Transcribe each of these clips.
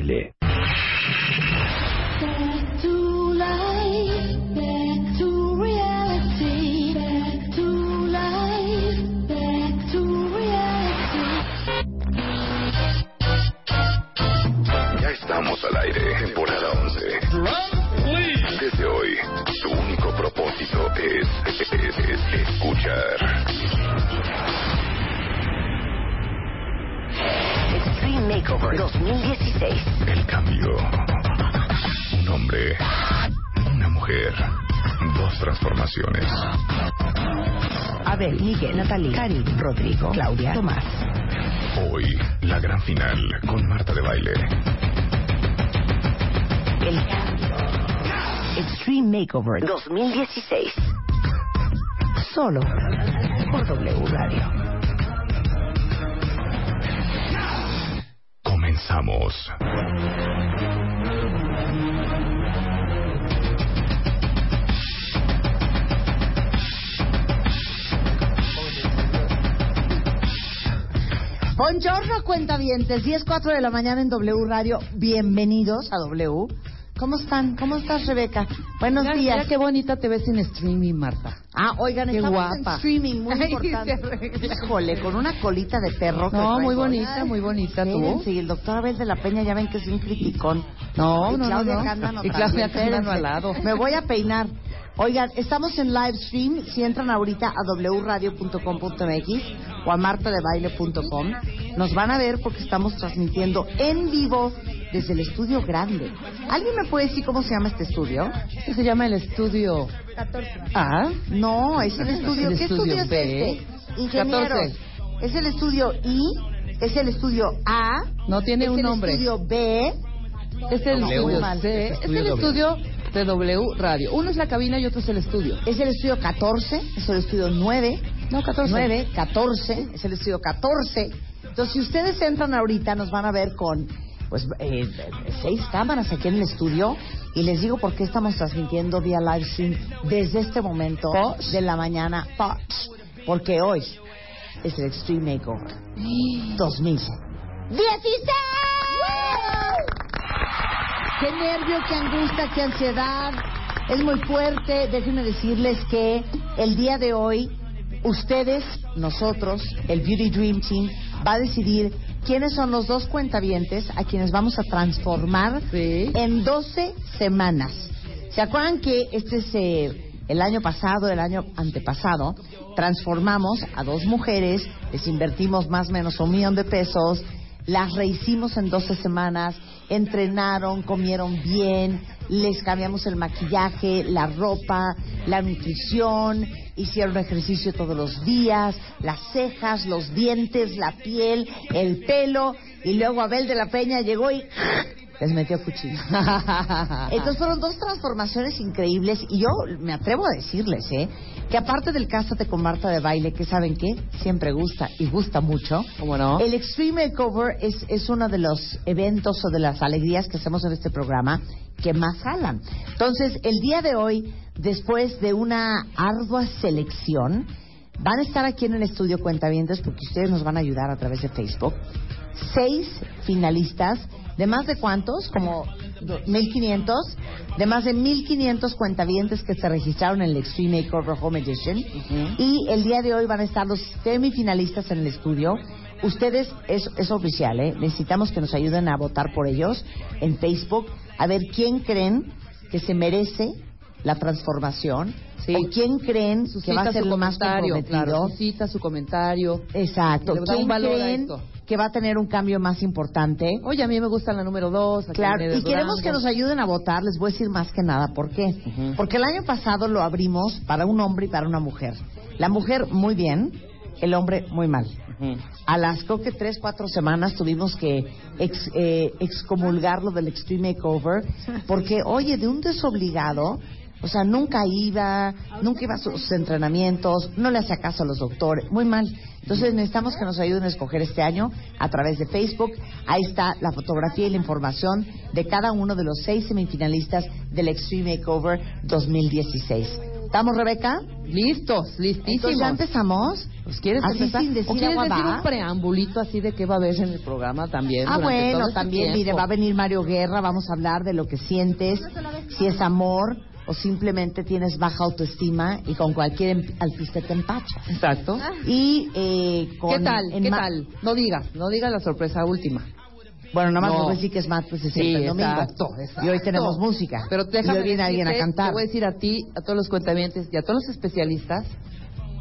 Baile. Ya estamos al aire, temporada 11. Desde hoy, tu único propósito es, es- es escuchar. Extreme Makeover 2016. El cambio. Un hombre, una mujer, dos transformaciones. Abel, Miguel, Natalie, Karim, Rodrigo, Claudia, Tomás. Hoy, la gran final con Marta de Baile. El cambio. Extreme Makeover 2016. Solo por W Radio. Comenzamos. Buongiorno, cuentavientes. 10, 4 de la mañana en W Radio. Bienvenidos a W. ¿Cómo están? ¿Cómo estás, Rebeca? Buenos Mira, días. qué bonita te ves en streaming, Marta. Ah, oigan, Qué estamos guapa. en streaming, muy Ay, importante. Híjole, con una colita de perro. que No, traigo. muy bonita, muy bonita tú. Y el doctor Abel de la Peña ya ven que es un criticón. No, y no, Claudia no, no. Cándano Y Claudia Cándano al lado. Me voy a peinar. Oigan, estamos en live stream. Si entran ahorita a wradio.com.mx o a martadebaile.com, nos van a ver porque estamos transmitiendo en vivo desde el estudio grande. ¿Alguien me puede decir cómo se llama este estudio? ¿Qué se llama el estudio? Ah, No, es el estudio. el ¿Qué estudio es este? Ingenieros. 14. Es el estudio I, es el estudio A. No tiene es un el nombre. estudio B. es el estudio. C. Es el estudio de W Radio. Uno es la cabina y otro es el estudio. Es el estudio 14, es el estudio 9. No, 14. 9, 14, es el estudio 14. Entonces, si ustedes entran ahorita, nos van a ver con pues eh, seis cámaras aquí en el estudio. Y les digo por qué estamos transmitiendo vía live stream desde este momento Posh. de la mañana. Posh. Porque hoy es el Extreme Makeover 2016. ¡Qué nervio, qué angustia, qué ansiedad! Es muy fuerte. Déjenme decirles que el día de hoy, ustedes, nosotros, el Beauty Dream Team, va a decidir quiénes son los dos cuentavientes a quienes vamos a transformar Sí. en 12 semanas. ¿Se acuerdan que este es eh, el año pasado, el año antepasado? Transformamos a dos mujeres, les invertimos más o menos un millón de pesos, las rehicimos en 12 semanas, entrenaron, comieron bien, les cambiamos el maquillaje, la ropa, la nutrición, hicieron ejercicio todos los días, las cejas, los dientes, la piel, el pelo, y luego Abel de la Peña llegó y les metió cuchillo. Entonces fueron dos transformaciones increíbles y yo me atrevo a decirles, ¿eh? Que aparte del Cásate con Marta de Baile, que saben que siempre gusta y gusta mucho, ¿Cómo no? el Extreme Makeover es, es uno de los eventos o de las alegrías que hacemos en este programa que más jalan. Entonces, el día de hoy, después de una ardua selección, van a estar aquí en el estudio Cuentavientes porque ustedes nos van a ayudar a través de Facebook. Seis finalistas de más de cuántos, como do- 1500, de más de 1500 cuentavientes que se registraron en el Extreme Makeover Home Edition. Y el día de hoy van a estar los semifinalistas en el estudio. Ustedes, es, es oficial, ¿eh? Necesitamos que nos ayuden a votar por ellos en Facebook, a ver quién creen que se merece la transformación Sí. o quién creen que va a Suscita ser lo más comprometido. claro, suscita su comentario. Exacto. ¿Quién creen. Que va a tener un cambio más importante? Oye, a mí me gusta la número dos. Claro, y queremos que nos ayuden a votar, les voy a decir más que nada, ¿por qué? Porque el año pasado lo abrimos para un hombre y para una mujer. La mujer muy bien, el hombre muy mal. A las creo que tres, cuatro semanas tuvimos que ex, eh, excomulgarlo del Extreme Makeover, porque, oye, de un desobligado, o sea, nunca iba, nunca iba a sus entrenamientos, no le hacía caso a los doctores, muy mal. Entonces necesitamos que nos ayuden a escoger este año a través de Facebook. Ahí está la fotografía y la información de cada uno de los seis semifinalistas del Extreme Makeover 2016. ¿Estamos, Rebeca? Listos, listísimos. Entonces ya empezamos. Pues, ¿Quieres Así empezar? sin decir ¿O quieres decir un preambulito así de qué va a haber en el programa también? Ah, todo bueno, este también, mire, va a venir Mario Guerra, vamos a hablar de lo que sientes, si es amor o simplemente tienes baja autoestima y con cualquier em- alpiste te empachas. Exacto. Y eh, con... ¿Qué tal? en ¿Qué tal? No digas, no digas la sorpresa última. Bueno, nada más No. decir que es martes y Sí, siempre el domingo. exacto, exacto. Y hoy tenemos música. Pero y déjame hoy viene alguien a cantar. Te voy a decir a ti, a todos los cuentavientes y a todos los especialistas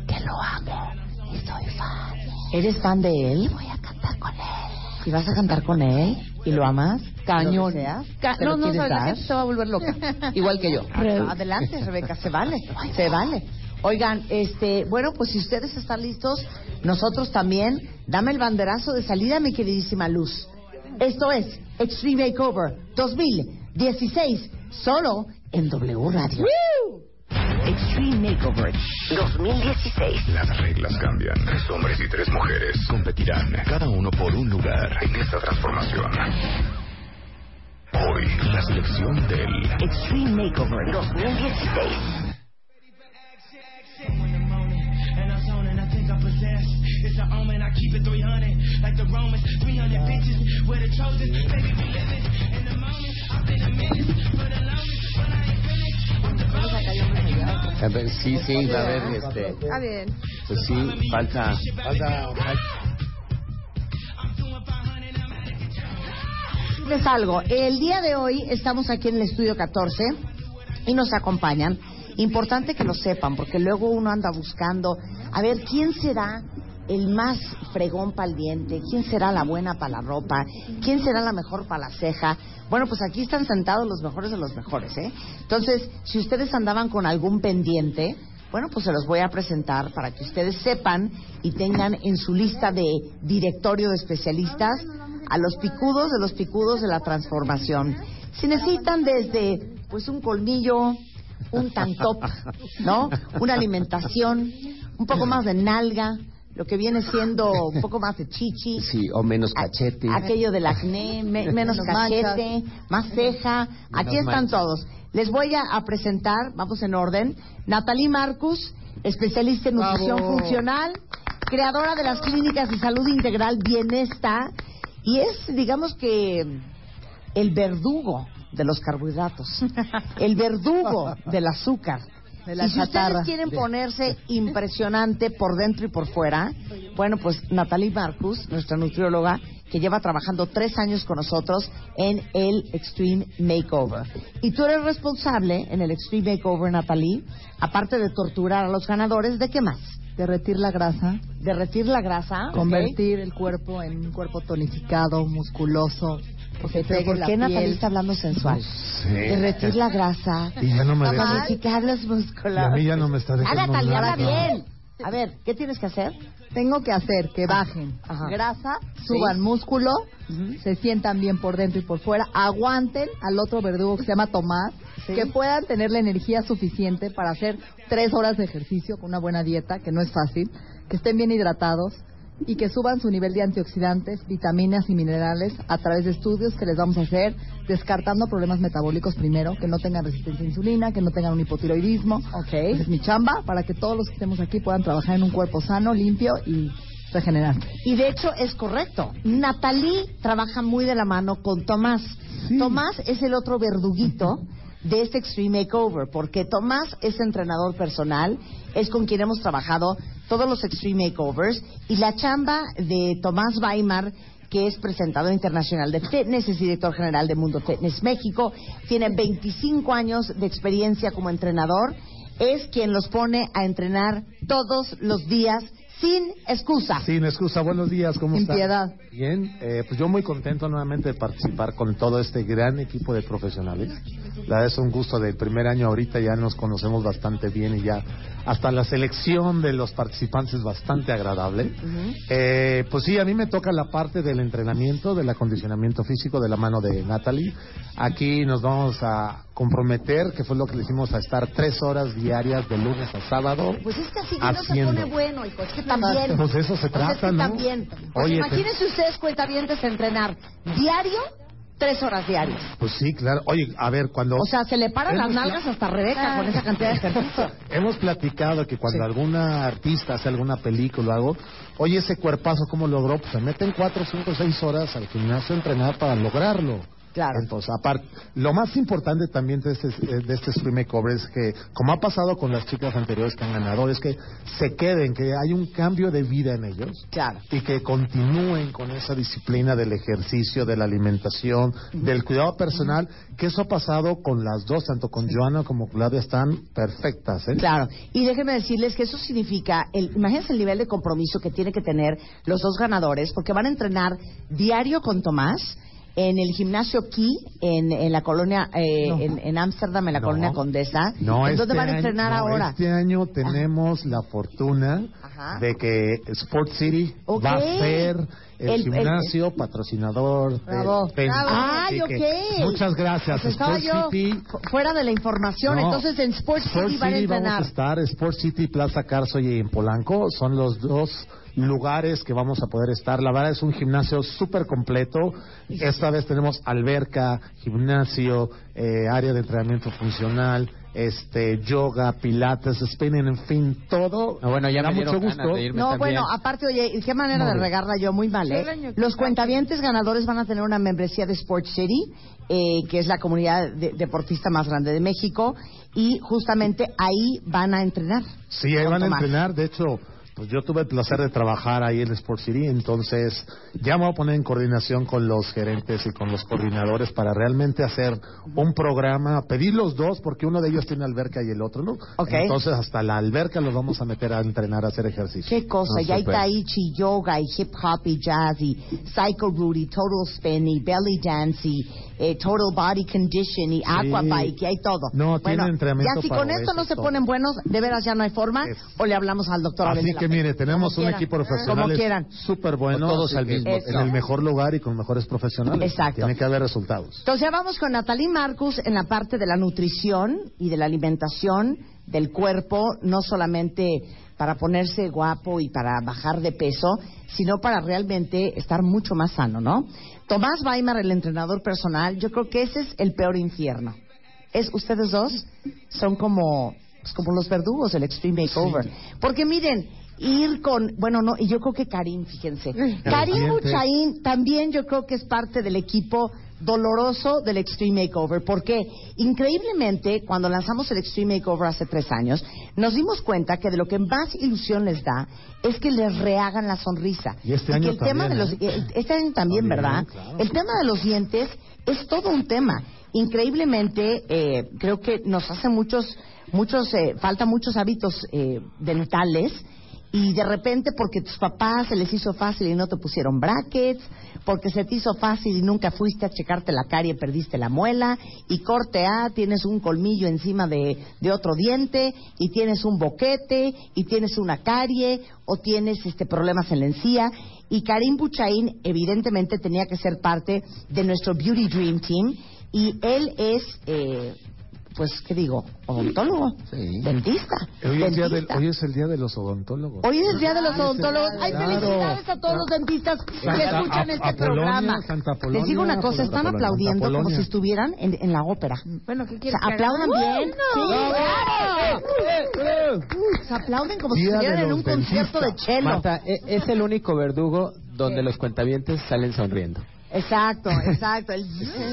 que lo amo y soy fan. ¿Eres fan de él? Voy a cantar con él. ¿Y vas a cantar con él? ¿Y lo amas? Cañón. ¿Te no, no, sabes, la dar? gente se va a volver loca. Igual que yo. Adelante, Rebeca, se vale, se vale. Oigan, este, bueno, pues si ustedes están listos, nosotros también. Dame el banderazo de salida, mi queridísima Luz. Esto es Extreme Makeover 2016, solo en W Radio. Extreme Makeover 2016. Las reglas cambian. Tres hombres y tres mujeres competirán, cada uno por un lugar en esta transformación. Hoy, la selección del Extreme Makeover 2016. And I'm zoning, I think I possess. It's an omen, I keep it 300. Like the Romans, 300 bitches. We're the chosen, baby, we living in the moment. I've been a menace for the longest, but I ain't finished. with the bonus. A ver, sí, sí, va a haber, este, Está bien. pues sí, falta, Les algo. El día de hoy estamos aquí en el estudio 14 y nos acompañan. Importante que lo sepan, porque luego uno anda buscando a ver quién será el más fregón para el diente, quién será la buena para la ropa, quién será la mejor para la ceja. Bueno, pues aquí están sentados los mejores de los mejores, ¿eh? Entonces, si ustedes andaban con algún pendiente, bueno, pues se los voy a presentar para que ustedes sepan y tengan en su lista de directorio de especialistas a los picudos de los picudos de la transformación. Si necesitan desde, pues, un colmillo, un tank top, ¿no? Una alimentación, un poco más de nalga, lo que viene siendo un poco más de chichi. sí, o menos a- cachete. Aquello del acné, me- menos Menos cachete, más ceja. Aquí están manchas. todos. Les voy a, a presentar, vamos en orden, Natalie Marcus, especialista en nutrición Bravo. funcional, creadora de las clínicas de salud integral Bienesta, y es, digamos que, el verdugo de los carbohidratos, el verdugo del azúcar. De la y si chatarra. ustedes quieren ponerse impresionante por dentro y por fuera, bueno, pues Natalie Marcus, nuestra nutrióloga, que lleva trabajando tres años con nosotros en el Extreme Makeover. Y tú eres responsable en el Extreme Makeover, Natalie, aparte de torturar a los ganadores, ¿de qué más? Derretir la grasa, Derretir la grasa. convertir el cuerpo en un cuerpo tonificado, musculoso, que se Pero pegue ¿por qué Natalie piel. está hablando sensual? Derretir la grasa. Y ya no me deja. Tonificar los Y músculos. a mí ya no me está Ah, dejando Natalia, habla bien. A ver, ¿qué tienes que hacer? Tengo que hacer que bajen Ajá. grasa, suban músculo, se sientan bien por dentro y por fuera, aguanten al otro verdugo que se llama Tomás, Sí. que puedan tener la energía suficiente para hacer tres horas de ejercicio con una buena dieta, que no es fácil, que estén bien hidratados y que suban su nivel de antioxidantes, vitaminas y minerales a través de estudios que les vamos a hacer, descartando problemas metabólicos primero, que no tengan resistencia a insulina, que no tengan un hipotiroidismo. Ok. Esa es mi chamba, para que todos los que estemos aquí puedan trabajar en un cuerpo sano, limpio y regenerante. Y de hecho es correcto. Natalie trabaja muy de la mano con Tomás. Tomás es el otro verduguito de este Extreme Makeover, porque Tomás es entrenador personal, es con quien hemos trabajado todos los Extreme Makeovers, y la chamba de Tomás Weimar que es presentador internacional de fitness, es director general de Mundo Fitness México, tiene 25 años de experiencia como entrenador, es quien los pone a entrenar todos los días sin excusa. Sin excusa, buenos días, ¿cómo Sin están? piedad. Bien, eh, pues yo muy contento nuevamente de participar con todo este gran equipo de profesionales. La verdad es un gusto del primer año ahorita, ya nos conocemos bastante bien y ya hasta la selección de los participantes es bastante agradable. Eh, pues sí, a mí me toca la parte del entrenamiento, del acondicionamiento físico de la mano de Natalie. Aquí nos vamos a comprometer, que fue lo que le hicimos, a estar tres horas diarias de lunes a sábado. Pues es que así ya no se Haciendo. pone bueno, hijo. Es que también. Pues eso se trata, es que ¿no? también. Pues Oye, imagínense ustedes, cuentavientes, entrenar diario, tres horas diarias. Pues sí, claro. Oye, a ver, cuando... O sea, se le paran las nalgas hasta Rebeca con esa cantidad de ejercicio. Hemos platicado que cuando alguna artista hace alguna película o algo, oye, ese cuerpazo, ¿cómo logró? Pues se meten cuatro, cinco, seis horas al gimnasio a entrenar para lograrlo. Claro. Entonces, aparte, lo más importante también de este, de este Stream Makeover es que, como ha pasado con las chicas anteriores que han ganado, es que se queden, que hay un cambio de vida en ellos. Claro. Y que continúen con esa disciplina del ejercicio, de la alimentación, del cuidado personal, que eso ha pasado con las dos, tanto con Joana como Claudia, están perfectas. ¿eh? Claro, y déjenme decirles que eso significa, el, imagínense el nivel de compromiso que tiene que tener los dos ganadores, porque van a entrenar diario con Tomás en el gimnasio Key, en, en la colonia, eh, No. en en Ámsterdam, en la No. colonia Condesa. No, ¿En este dónde van a año- entrenar no, ahora? Este año tenemos la fortuna Ajá. de que Sport City Ok. va a ser el, El- el- gimnasio patrocinador de Bravo. Penn Bravo. City, Ay, que- ok. Muchas gracias. Pues Sport yo City. fu- fuera de la información, No, entonces en Sports Sport City van a City vamos entrenar. a estar, Sport City, Plaza Carso y en Polanco son los dos lugares que vamos a poder estar. La verdad es un gimnasio súper completo. Esta vez tenemos alberca, gimnasio, eh, área de entrenamiento funcional, este, yoga, pilates, spinning, en fin, todo. No, bueno, ya da me dieron mucho gusto. de irme No, también. bueno, aparte, oye, qué manera No, de regarla yo, muy mal, ¿eh? Los cuentavientes ganadores van a tener una membresía de Sport City, eh, que es la comunidad de- deportista más grande de México, y justamente ahí van a entrenar. Sí, ahí van a entrenar. De hecho, pues yo tuve el placer de trabajar ahí en Sport City, entonces ya me voy a poner en coordinación con los gerentes y con los coordinadores para realmente hacer un programa, pedir los dos, porque uno de ellos tiene alberca y el otro no. Ok. Entonces hasta la alberca los vamos a meter a entrenar, a hacer ejercicio. Qué cosa, No, y hay súper. tai chi, yoga, y hip hop, y jazz, y cycle route, y total spin, y belly dance, y eh, total body condition, y aqua bike, y hay todo. No, tiene bueno, entrenamiento ya si para con esto no se todo. ponen buenos, de veras ya no hay forma, o le hablamos al doctor Así Abel que. Mire, tenemos un equipo profesional súper bueno, Todos al mismo en el mejor lugar y con mejores profesionales. Exacto. Tiene que haber resultados. Entonces ya vamos con Natalie Marcus en la parte de la nutrición y de la alimentación del cuerpo, no solamente para ponerse guapo y para bajar de peso, sino para realmente estar mucho más sano, ¿no? Tomás Weimar, el entrenador personal, yo creo que ese es el peor infierno. Es ustedes dos son como pues, como los verdugos del Extreme Makeover, porque miren, ir con, bueno, no, y yo creo que Karim, fíjense. Karim. Buchaín también yo creo que es parte del equipo doloroso del Extreme Makeover, porque increíblemente cuando lanzamos el Extreme Makeover hace tres años, nos dimos cuenta que de lo que más ilusión les da es que les rehagan la sonrisa. Y este que año el tema de también, los, ¿eh? eh, este año también, También, ¿verdad? claro. El tema de los dientes es todo un tema. Increíblemente, eh, creo que nos hace muchos, muchos, eh, falta muchos hábitos eh, dentales y de repente porque tus papás se les hizo fácil y no te pusieron brackets, porque se te hizo fácil y nunca fuiste a checarte la carie perdiste la muela, y corte A, tienes un colmillo encima de, de otro diente, y tienes un boquete, y tienes una carie, o tienes este problemas en la encía, y Karim Buchaín evidentemente tenía que ser parte de nuestro Beauty Dream Team, y él es... Eh, pues, ¿qué digo? Odontólogo, dentista. Hoy es, día del- dentista. hoy es el día de los odontólogos. Hoy es el día de los odontólogos. Ay, claro. felicidades a todos los dentistas que escuchan a- este programa. Santa Les digo una cosa, están aplaudiendo como si estuvieran en, en la ópera. Bueno, ¿qué O quieres sea, haga? aplaudan bien. Sí. Se aplauden como si Día estuvieran en un concierto de cello. Marta, e- es el único verdugo donde los cuentavientes salen sonriendo. Exacto, exacto. El...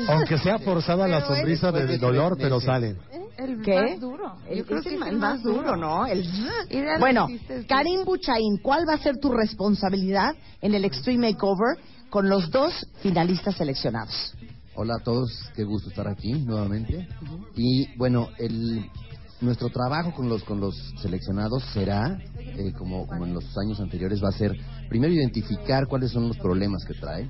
Aunque sea forzada la sonrisa del dolor, pero salen. El ¿Qué? más duro. El, Yo creo que es el más duro, ¿no? El... Bueno. Karim Buchaín, ¿cuál va a ser tu responsabilidad en el Extreme Makeover con los dos finalistas seleccionados? Hola a todos, qué gusto estar aquí nuevamente. Y bueno, el, nuestro trabajo con los con los seleccionados será, eh, como, como en los años anteriores, va a ser primero identificar cuáles son los problemas que trae.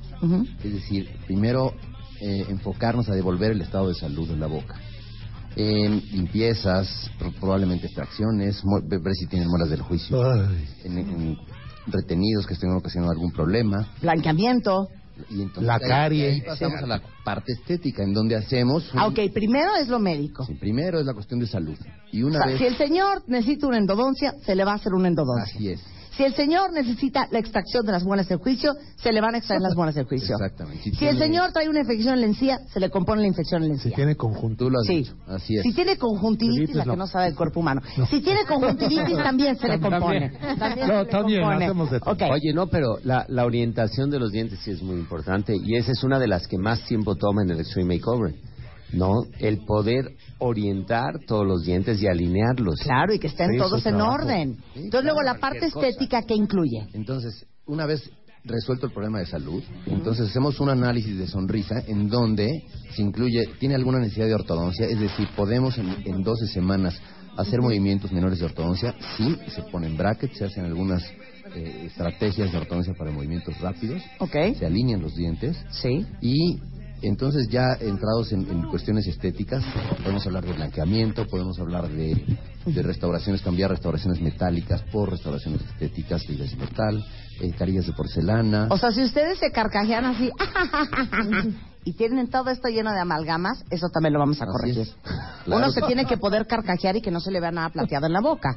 Es decir, primero eh, enfocarnos a devolver el estado de salud en la boca. Eh, limpiezas, pro- probablemente extracciones, mo- ver si tienen muelas del juicio, en, en retenidos que estén ocasionando algún problema. Blanqueamiento. Y entonces La carie. ahí pasamos a la parte estética, en donde hacemos... un- Ah, ok, primero es lo médico. Sí, primero es la cuestión de salud. Y una O sea, vez... si el señor necesita una endodoncia, se le va a hacer una endodoncia. Así es. Si el señor necesita la extracción de las muelas del juicio, se le van a extraer las muelas del juicio. Exactamente. Si el tiene- señor trae una infección en la encía, se le compone la infección en la Si encía. tiene conjunto. Tú lo has Sí. dicho. Así es. Si tiene conjuntivitis, la que no sabe el cuerpo humano. Si tiene conjuntivitis, también se le compone. También se le compone. Ok. Oye, no, pero la, la orientación de los dientes sí es muy importante y esa es una de las que más tiempo toma en el Extreme Makeover, ¿no? El poder orientar todos los dientes y alinearlos. Claro, y que estén Sí, todos en trabajo. orden. Sí, Entonces, luego la parte estética, ¿qué incluye? Entonces, una vez resuelto el problema de salud, entonces hacemos un análisis de sonrisa en donde se incluye, tiene alguna necesidad de ortodoncia, es decir, podemos en, en 12 semanas hacer movimientos menores de ortodoncia, sí, se ponen brackets, se hacen algunas eh, estrategias de ortodoncia para movimientos rápidos, Ok. se alinean los dientes Sí. y entonces ya entrados en, en cuestiones estéticas, podemos hablar de blanqueamiento, podemos hablar de, de restauraciones, cambiar restauraciones metálicas por restauraciones estéticas, fibras de metal, eh, carillas de porcelana. O sea, si ustedes se carcajean así y tienen todo esto lleno de amalgamas, eso también lo vamos a corregir. Claro. Uno se tiene que poder carcajear y que no se le vea nada plateado en la boca.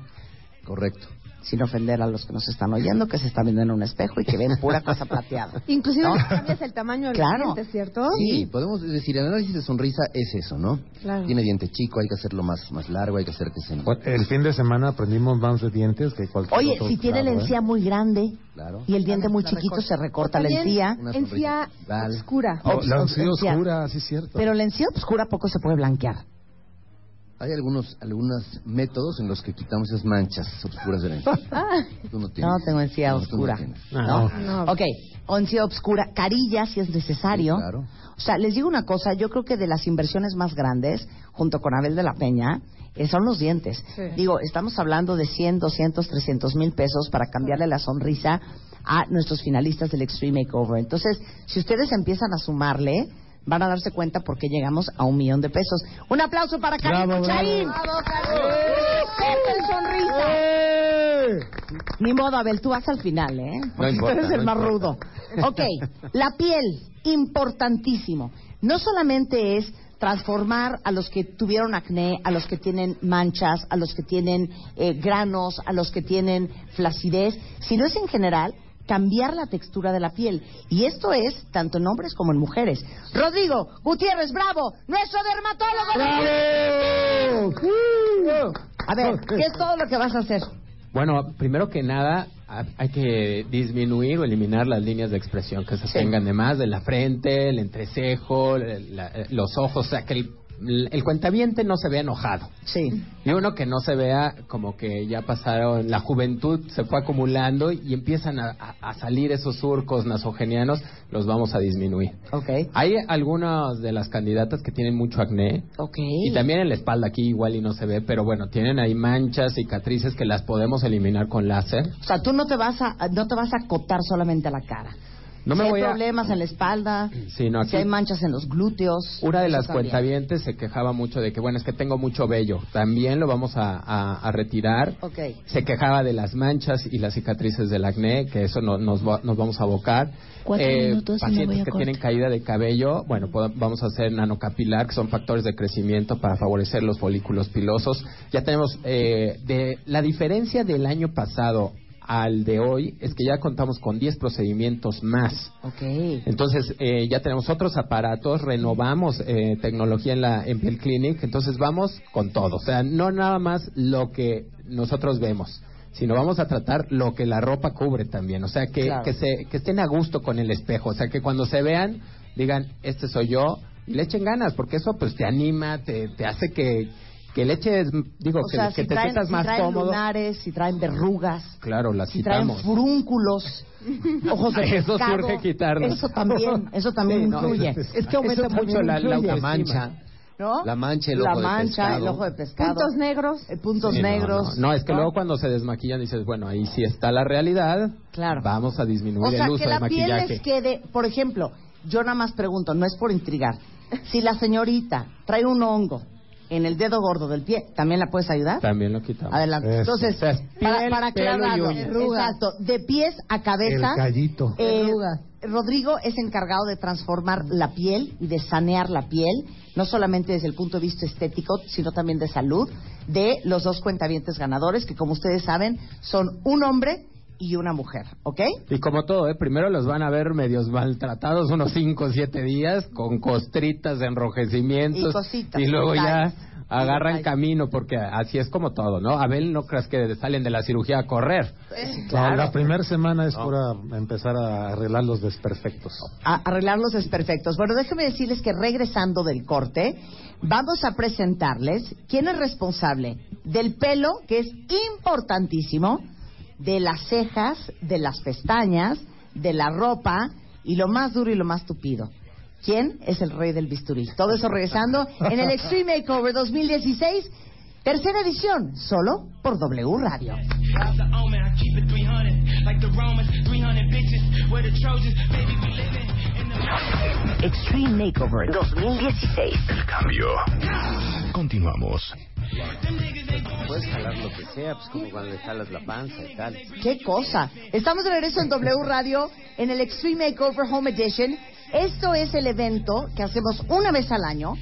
Correcto. Sin ofender a los que nos están oyendo, que se están viendo en un espejo y que ven pura cosa plateada. Inclusive ¿No? cambias el tamaño del Claro. diente, ¿cierto? Sí, podemos decir, el análisis de sonrisa es eso, ¿no? Claro. Tiene diente chico, hay que hacerlo más, más largo, hay que hacer que se... El fin de semana aprendimos más de dientes que cualquier Oye, otro si tiene la lado, ¿eh? encía muy grande Claro. y el diente muy chiquito, se recorta la encía. Encía oscura. Oh, la encía encía. oscura, sí es cierto. Pero la encía oscura poco se puede blanquear. Hay algunos, algunos métodos en los que quitamos esas manchas oscuras de la encía. Ah, Tú no tienes. No tengo encía No, tú no oscura. ¿no? No. Ok, encía oscura, carilla si es necesario. Sí, claro. O sea, les digo una cosa, yo creo que de las inversiones más grandes, junto con Abel de la Peña, eh, son los dientes. Sí. Digo, estamos hablando de 100, 200, 300 mil pesos para cambiarle la sonrisa a nuestros finalistas del Extreme Makeover. Entonces, si ustedes empiezan a sumarle, van a darse cuenta por qué llegamos a un millón de pesos. Un aplauso para Karim Buchaín. bravo. ¡Pepe sonrisa! Ni modo, Abel, tú vas al final, ¿eh? Porque importa, tú eres el no más importa. rudo. Ok, la piel, importantísimo. No solamente es transformar a los que tuvieron acné, a los que tienen manchas, a los que tienen eh, granos, a los que tienen flacidez, sino es en general cambiar la textura de la piel. Y esto es tanto en hombres como en mujeres. Rodrigo Gutiérrez, bravo, nuestro dermatólogo. A ver, ¿qué es todo lo que vas a hacer? Bueno, primero que nada, ha- hay que disminuir o eliminar las líneas de expresión que se Sí. tengan de más de la frente, el entrecejo, la- los ojos, o sea, que el, el cuentaviente no se vea enojado. Sí. Y uno que no se vea como que ya pasaron, la juventud se fue acumulando y empiezan a, a- salir esos surcos nasogenianos, los vamos a disminuir. Ok. Hay algunas de las candidatas que tienen mucho acné. Ok. Y también en la espalda aquí igual y no se ve, pero bueno, tienen ahí manchas, cicatrices que las podemos eliminar con láser. O sea, tú no te vas a no te vas a acotar solamente a la cara. No me si voy hay a- problemas en la espalda, Sí, no, si aquí- hay manchas en los glúteos. Una de las también. cuentavientes se quejaba mucho de que, bueno, es que tengo mucho vello. También lo vamos a, a- a retirar. Ok. Se quejaba de las manchas y las cicatrices del acné, que eso no- nos, va- nos vamos a abocar. Cuatro minutos me pacientes que corte. tienen caída de cabello, bueno, pod- vamos a hacer nanocapilar, que son factores de crecimiento para favorecer los folículos pilosos. Ya tenemos eh, de la diferencia del año pasado al de hoy es que ya contamos con 10 procedimientos más. Ok. Entonces, eh, ya tenemos otros aparatos, renovamos eh, tecnología en la en Piel Clinic, entonces vamos con todo. O sea, no nada más lo que nosotros vemos, sino vamos a tratar lo que la ropa cubre también. O sea, que, Claro. que, se, que estén a gusto con el espejo. O sea, que cuando se vean, digan, este soy yo, y le echen ganas, porque eso pues te anima, te, te hace que, que le eches, digo, O que, sea, que si te traen, sientas si más traen cómodo. lunares, si traen verrugas, Claro, las si traen quitamos. furúnculos, ojos de Eso pescado, surge quitarnos. Eso también, eso también Sí, no, influye. es que aumenta Eso mucho también la- la influye. mancha. ¿No? La mancha, el La ojo de mancha, pescado. el ojo de pescado. Puntos negros. Eh, puntos Sí, no, negros. No, no, es que luego cuando se desmaquillan dices, bueno, ahí sí está la realidad. Claro. Vamos a disminuir O sea, el uso que de la piel maquillaje. les quede, por ejemplo, yo nada más pregunto, no es por intrigar. Si la señorita trae un hongo en el dedo gordo del pie, ¿también la puedes ayudar? También lo quitamos. Adelante. Eso. Entonces, O sea, para, piel, para y aclararlo, exacto, de pies a cabeza, El gallito. eh. Rodrigo es encargado de transformar la piel y de sanear la piel, no solamente desde el punto de vista estético, sino también de salud, de los dos cuentavientes ganadores, que como ustedes saben, son un hombre y una mujer, ¿ok? Y como todo, ¿eh? primero los van a ver medios maltratados unos 5 o 7 días, con costritas, enrojecimientos. Y cositas, y luego ya agarran detalles. camino, porque así es como todo, ¿no? Abel, no creas que salen de la cirugía a correr. No, la primera semana es para empezar a arreglar los desperfectos. a arreglar los desperfectos. Bueno, déjenme decirles que regresando del corte, vamos a presentarles quién es responsable del pelo, que es importantísimo, de las cejas, de las pestañas, de la ropa y lo más duro y lo más tupido. ¿Quién es el rey del bisturí? Todo eso regresando en el Extreme Makeover 2016, tercera edición, solo por W Radio. It's the omen, I keep it 300. Like the Romans, 300 bitches. We're the Trojans, baby, we living in the Extreme Makeover 2016. El cambio. Continuamos. Puedes jalar lo que sea, pues como cuando le jalas la panza y tal. ¡Qué cosa! Estamos de regreso en W Radio en el Extreme Makeover Home Edition. Esto es el evento que hacemos una vez al año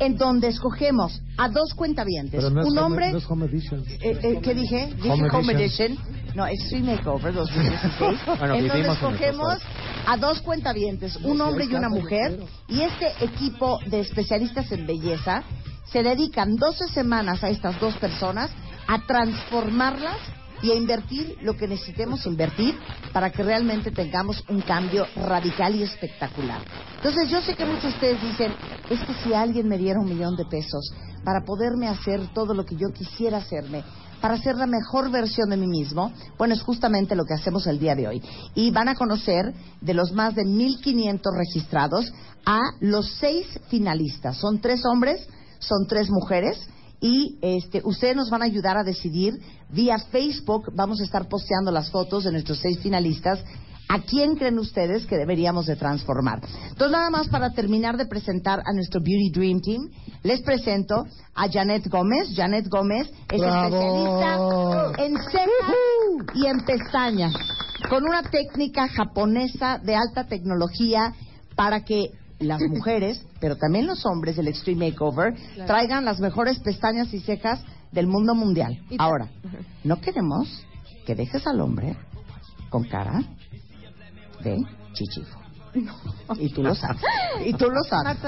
en donde escogemos a dos cuentavientes. Pero no es un home- hombre... no es home edition. eh, eh, ¿Qué dije? Dije Home Home, Edition. Edition. No, Extreme Makeover 2016. Bueno, en donde escogemos a dos cuentavientes, un hombre y una mujer. Y este equipo de especialistas en belleza se dedican 12 semanas a estas dos personas a transformarlas y a invertir lo que necesitemos invertir para que realmente tengamos un cambio radical y espectacular. Entonces yo sé que muchos de ustedes dicen, es que si alguien me diera un millón de pesos para poderme hacer todo lo que yo quisiera hacerme, para ser la mejor versión de mí mismo, bueno, es justamente lo que hacemos el día de hoy. Y van a conocer de los más de 1.500 registrados a los seis finalistas. Son tres hombres, son tres mujeres y este, ustedes nos van a ayudar a decidir vía Facebook. Vamos a estar posteando las fotos de nuestros seis finalistas. ¿A quién creen ustedes que deberíamos de transformar? Entonces, nada más para terminar de presentar a nuestro Beauty Dream Team, les presento a Janet Gómez. Janet Gómez es ¡Bravo! especialista en cejas y en pestañas, con una técnica japonesa de alta tecnología para que las mujeres, pero también los hombres del Extreme Makeover, traigan las mejores pestañas y cejas del mundo mundial. Ahora, no queremos que dejes al hombre con cara de chichifo. Y tú lo sabes. Y tú lo sabes.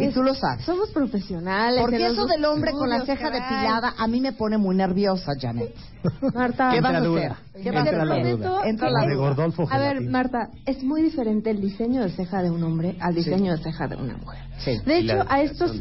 Y tú lo sabes. Somos profesionales. Porque eso del hombre con la ceja depilada a mí me pone muy nerviosa, Janet. Marta, ¿Qué vas a Entra hacer? ¿Qué vas a hacer? De. Gordolfo A ver. Marta, es muy diferente el diseño de ceja de un hombre al diseño de ceja de una mujer. Sí. De hecho, a estos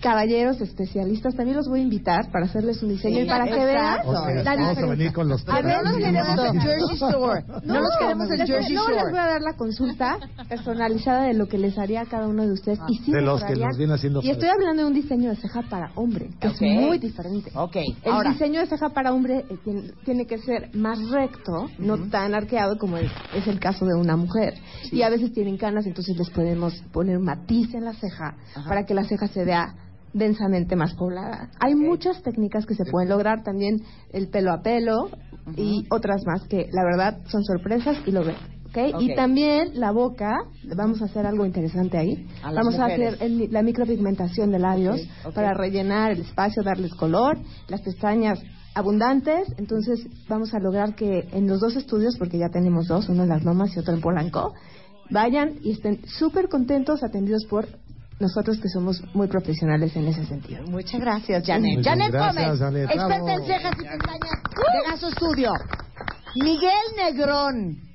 caballeros especialistas también los voy a invitar para hacerles un diseño Sí, y para que vean. Ok, la vamos a venir con los A ver, no los tres. queremos en Jersey Shore. No, los queremos en les- Jersey luego les voy a dar la consulta personalizada de lo que les haría a cada uno de ustedes. y sí De los que nos viene haciendo Y estoy hablando de un diseño de ceja para hombre, que Ok. es muy diferente. Ok, El ahora. diseño de ceja para hombre eh, tiene, tiene que ser más recto, no tan arqueado como es, es el caso de una mujer. Y a veces tienen canas, entonces les podemos poner un matiz en la ceja Ajá. para que la ceja se vea densamente más poblada. Hay muchas técnicas que se pueden lograr, también el pelo a pelo y otras más que la verdad son sorpresas y lo ven. ¿ok? Ok. Y también la boca, vamos a hacer algo interesante ahí. A Vamos a hacer el- la micropigmentación de labios para rellenar el espacio, darles color, las pestañas abundantes, entonces vamos a lograr que en los dos estudios, porque ya tenemos dos, uno en Las Lomas y otro en Polanco, vayan y estén súper contentos atendidos por nosotros que somos muy profesionales en ese sentido. Muchas gracias, Janet. Muchas Janet gracias, Gómez, experta en cejas y pestañas de Gaso Studio. Miguel Negrón,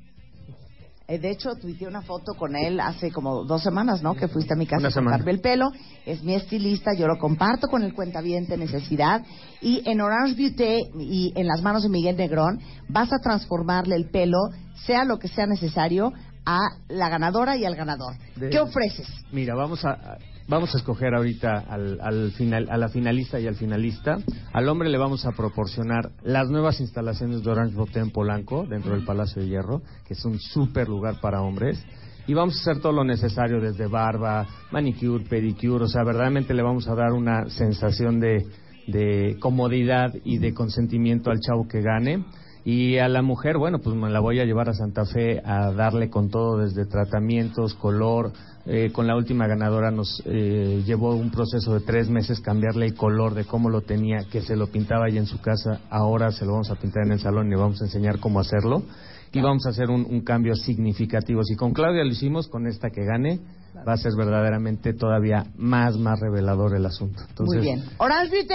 Eh, de hecho, tuiteé una foto con él hace como dos semanas, ¿no? Que fuiste a mi casa a cortarme el pelo. Es mi estilista, yo lo comparto con el cuentaviente Necesidad. Y en Orange Beauty y en las manos de Miguel Negrón vas a transformarle el pelo, sea lo que sea necesario, a la ganadora y al ganador. De- ¿Qué ofreces? Mira, vamos a vamos a escoger ahorita al, al final a la finalista y al finalista. Al hombre le vamos a proporcionar las nuevas instalaciones de Orange Beauty en Polanco dentro del Palacio de Hierro, que es un súper lugar para hombres. Y vamos a hacer todo lo necesario desde barba, manicure, pedicure, o sea, verdaderamente le vamos a dar una sensación de, de comodidad y de consentimiento al chavo que gane. Y a la mujer, bueno, pues me la voy a llevar a Santa Fe a darle con todo, desde tratamientos, color. Eh, con la última ganadora nos eh, llevó un proceso de tres meses cambiarle el color de cómo lo tenía, que se lo pintaba ahí en su casa. Ahora se lo vamos a pintar en el salón y vamos a enseñar cómo hacerlo. Y vamos a hacer un, un cambio significativo. Si con Claudia lo hicimos, con esta que gane, va a ser verdaderamente todavía más, más revelador el asunto. Entonces, Muy bien.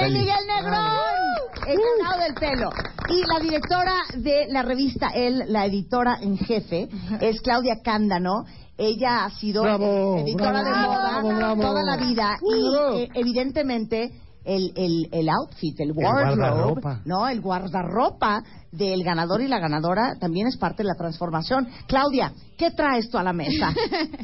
Feliz. Miguel Negrón, el ganado del pelo. Y la directora de la revista El, la editora en jefe, es Claudia Cándano. Ella ha sido Bravo, editora bravo, de moda bravo, bravo. toda la vida y eh, evidentemente el, el, el outfit, el guardarropa. wardrobe, no, el guardarropa del ganador y la ganadora también es parte de la transformación. Claudia, ¿qué traes tú a la mesa?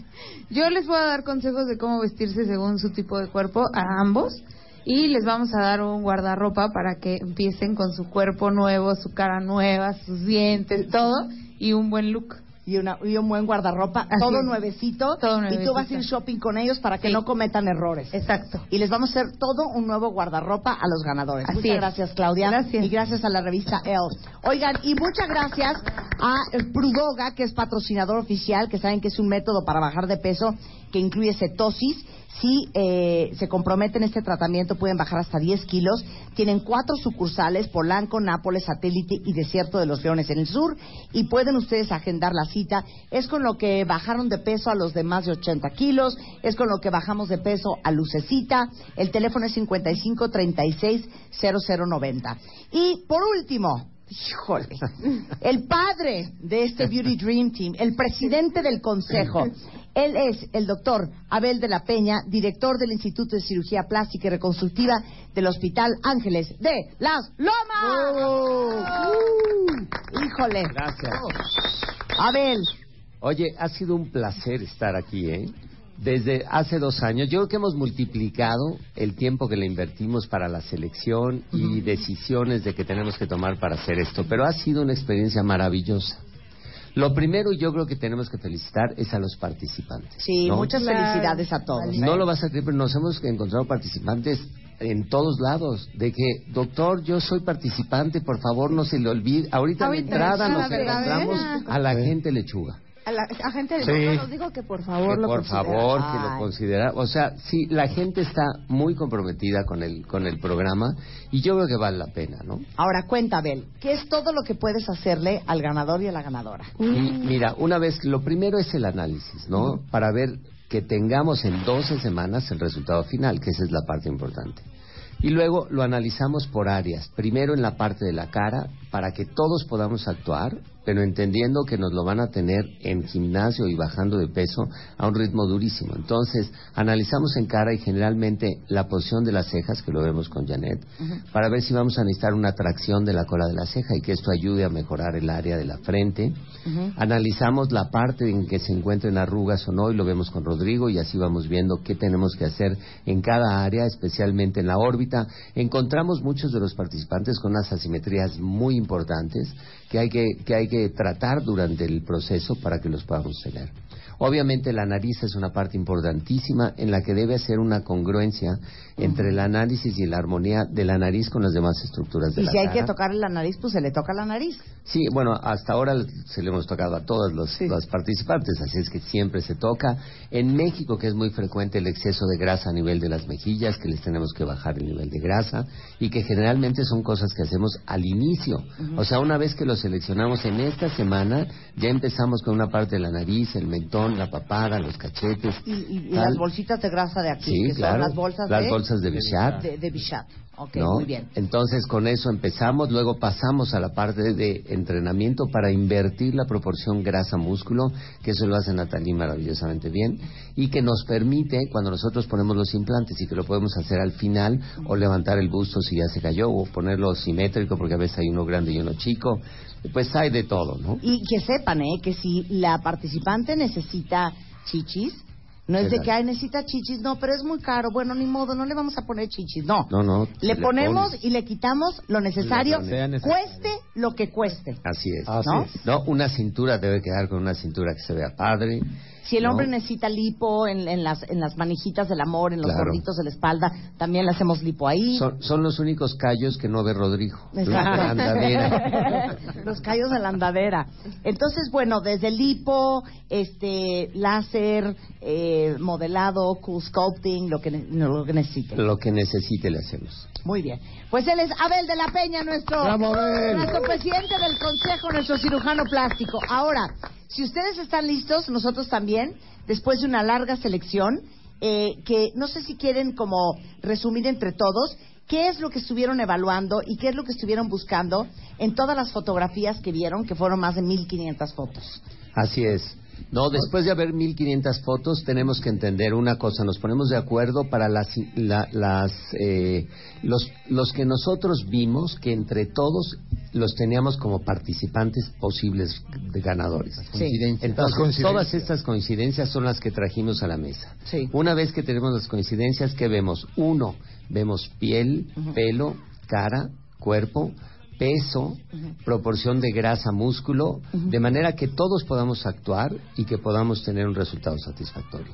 Yo les voy a dar consejos de cómo vestirse según su tipo de cuerpo a ambos y les vamos a dar un guardarropa para que empiecen con su cuerpo nuevo, su cara nueva, sus dientes, todo y un buen look. Y, una, y un buen guardarropa, Así todo nuevecito, Todo y tú vas a ir nuevecito. shopping con ellos para que no cometan errores. Exacto. Y les vamos a hacer todo un nuevo guardarropa a los ganadores. Así muchas es. gracias, Claudia. Gracias. Y gracias a la revista Elle. Oigan, y muchas gracias a Prudoga, que es patrocinador oficial, que saben que es un método para bajar de peso que incluye cetosis. Si eh, se comprometen este tratamiento, pueden bajar hasta 10 kilos. Tienen cuatro sucursales, Polanco, Nápoles, Satélite y Desierto de los Leones en el sur. Y pueden ustedes agendar la cita. Es con lo que bajaron de peso a los de más de 80 kilos. Es con lo que bajamos de peso a Lucecita. El teléfono es 55 36 0090. Y por último, híjole, el padre de este Beauty Dream Team, el presidente del consejo. Él es el doctor Abel de la Peña, director del Instituto de Cirugía Plástica y Reconstructiva del Hospital Ángeles de Las Lomas. Uh, híjole. Gracias. Abel. Oye, ha sido un placer estar aquí, ¿eh? Desde hace dos años, yo creo que hemos multiplicado el tiempo que le invertimos para la selección y decisiones de que tenemos que tomar para hacer esto, pero ha sido una experiencia maravillosa. Lo primero yo creo que tenemos que felicitar es a los participantes. Sí, ¿no? muchas felicidades a todos. No lo vas a creer, pero nos hemos encontrado participantes en todos lados. De que, doctor, yo soy participante, por favor no se le olvide. Ahorita, la entrada nos encontramos a la gente lechuga. A la a gente de Sí. México nos dijo que por favor Que lo por considera. favor, que lo considera. O sea, sí, la gente está muy comprometida con el, con el programa y yo creo que vale la pena, ¿no? Ahora cuenta, Abel, ¿qué es todo lo que puedes hacerle al ganador y a la ganadora? Y mira, una vez, lo primero es el análisis, ¿no? Para ver que tengamos en 12 semanas el resultado final, que esa es la parte importante. Y luego lo analizamos por áreas. Primero en la parte de la cara, para que todos podamos actuar, pero entendiendo que nos lo van a tener en gimnasio y bajando de peso a un ritmo durísimo. Entonces, analizamos en cara y generalmente la posición de las cejas, que lo vemos con Janet, para ver si vamos a necesitar una tracción de la cola de la ceja y que esto ayude a mejorar el área de la frente. Analizamos la parte en que se encuentren arrugas o no y lo vemos con Rodrigo y así vamos viendo qué tenemos que hacer en cada área, especialmente en la órbita. Encontramos muchos de los participantes con unas asimetrías muy importantes que hay que, que hay que tratar durante el proceso para que los podamos tener. Obviamente la nariz es una parte importantísima en la que debe hacer una congruencia entre el análisis y la armonía de la nariz con las demás estructuras de Y la si hay cara. que tocarle la nariz, pues se le toca la nariz. Sí, bueno, hasta ahora se le hemos tocado a todos los, los participantes, así es que siempre se toca. En México, que es muy frecuente el exceso de grasa a nivel de las mejillas, que les tenemos que bajar el nivel de grasa, y que generalmente son cosas que hacemos al inicio. O sea, una vez que los seleccionamos en esta semana, ya empezamos con una parte de la nariz, el mentón, la papada, los cachetes. Y, y- y las bolsitas de grasa de aquí, Sí, que claro. son las bolsas Las de... bolsas de Bichat. De, de Bichat. Ok, ¿no? muy bien. Entonces con eso empezamos, luego pasamos a la parte de entrenamiento para invertir la proporción grasa-músculo, que eso lo hace Natalie maravillosamente bien, y que nos permite, cuando nosotros ponemos los implantes y que lo podemos hacer al final, o levantar el busto si ya se cayó, o ponerlo simétrico porque a veces hay uno grande y uno chico, pues hay de todo, ¿no? Y que sepan, ¿eh? Que si la participante necesita chichis, no es de que, ay, necesita chichis, no, pero es muy caro. Bueno, ni modo, no le vamos a poner chichis. No. No, no. Le ponemos pone. y le quitamos lo necesario, cueste lo que cueste. Así es. ¿No? No, una cintura debe quedar con una cintura que se vea padre. Si el ¿no? hombre necesita lipo en, en las, en las manijitas del amor, en los Claro. gorditos de la espalda, también le hacemos lipo ahí. Son, son los únicos callos que no ve Rodrigo. Los de Exacto. la andadera. Los callos de la andadera. Entonces, bueno, desde lipo, este, láser, eh, modelado, cool sculpting, lo que, ne- lo que necesite. Lo que necesite le hacemos. Muy bien. Pues él es Abel de la Peña, nuestro, nuestro presidente del Consejo, nuestro cirujano plástico. Ahora, si ustedes están listos, nosotros también, después de una larga selección, eh, que no sé si quieren como resumir entre todos qué es lo que estuvieron evaluando y qué es lo que estuvieron buscando en todas las fotografías que vieron, que fueron más de 1.500 fotos. Así es. No, después de haber 1500 fotos, tenemos que entender una cosa. Nos ponemos de acuerdo para las, la- las, eh, los, los que nosotros vimos que entre todos los teníamos como participantes posibles de ganadores. coincidencias. Entonces, todas estas coincidencias son las que trajimos a la mesa. Una vez que tenemos las coincidencias, ¿qué vemos? Uno, vemos piel, pelo, cara, cuerpo, peso, proporción de grasa, músculo, de manera que todos podamos actuar y que podamos tener un resultado satisfactorio.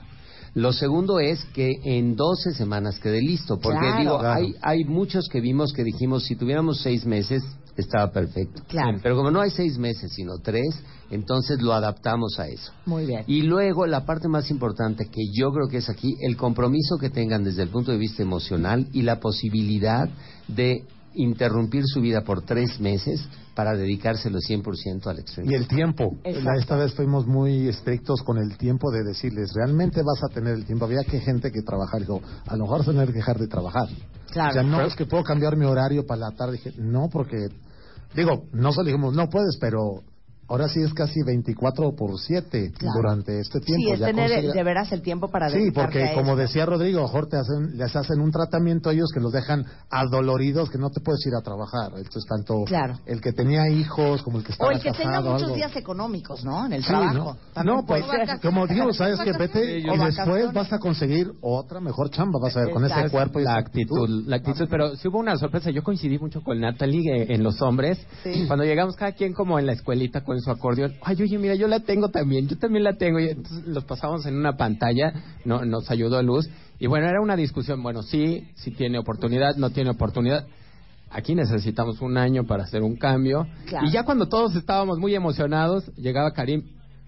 Lo segundo es que en 12 semanas quede listo, porque Claro. digo, Claro. hay, hay muchos que vimos que dijimos, si tuviéramos seis meses, estaba perfecto. Claro. Pero como no hay seis meses, sino tres, entonces lo adaptamos a eso. Muy bien. Y luego la parte más importante que yo creo que es aquí, el compromiso que tengan desde el punto de vista emocional y la posibilidad de interrumpir su vida por tres meses para dedicárselo 100% al extremo. Y el tiempo. Exacto. Esta vez fuimos muy estrictos con el tiempo de decirles, realmente vas a tener el tiempo. Había que gente que trabajar, dijo, a lo mejor tener que dejar de trabajar. Claro. O sea, no es que puedo cambiar mi horario para la tarde. Dije, no, porque, digo, no solo dijimos, no puedes, pero ahora sí es casi 24 por 7 Claro. durante este tiempo. Sí, es Ya tener considera- de veras el tiempo para Sí, porque a como esto. decía Rodrigo, mejor te hacen, les hacen un tratamiento a ellos que los dejan adoloridos, que no te puedes ir a trabajar. Entonces, tanto Claro. el que tenía hijos como el que O estaba el que tenga casado, muchos algo. días económicos, ¿no? En el Sí, trabajo. ¿no? No, pues, como digo, sabes que vete O y después vas a conseguir otra mejor chamba, vas a ver, con ese cuerpo y la actitud, la actitud, pero sí hubo una sorpresa. Yo coincidí mucho con Natalie eh, en los hombres. Cuando llegamos cada quien como en la escuelita con su acordeón. Ay, oye, mira, yo la tengo también, yo también la tengo. Y entonces los pasamos en una pantalla, no, nos ayudó Luz. Y bueno, era una discusión. Bueno, sí, sí tiene oportunidad, no tiene oportunidad. Aquí necesitamos un año para hacer un cambio. Claro. Y ya cuando todos estábamos muy emocionados, llegaba Karim.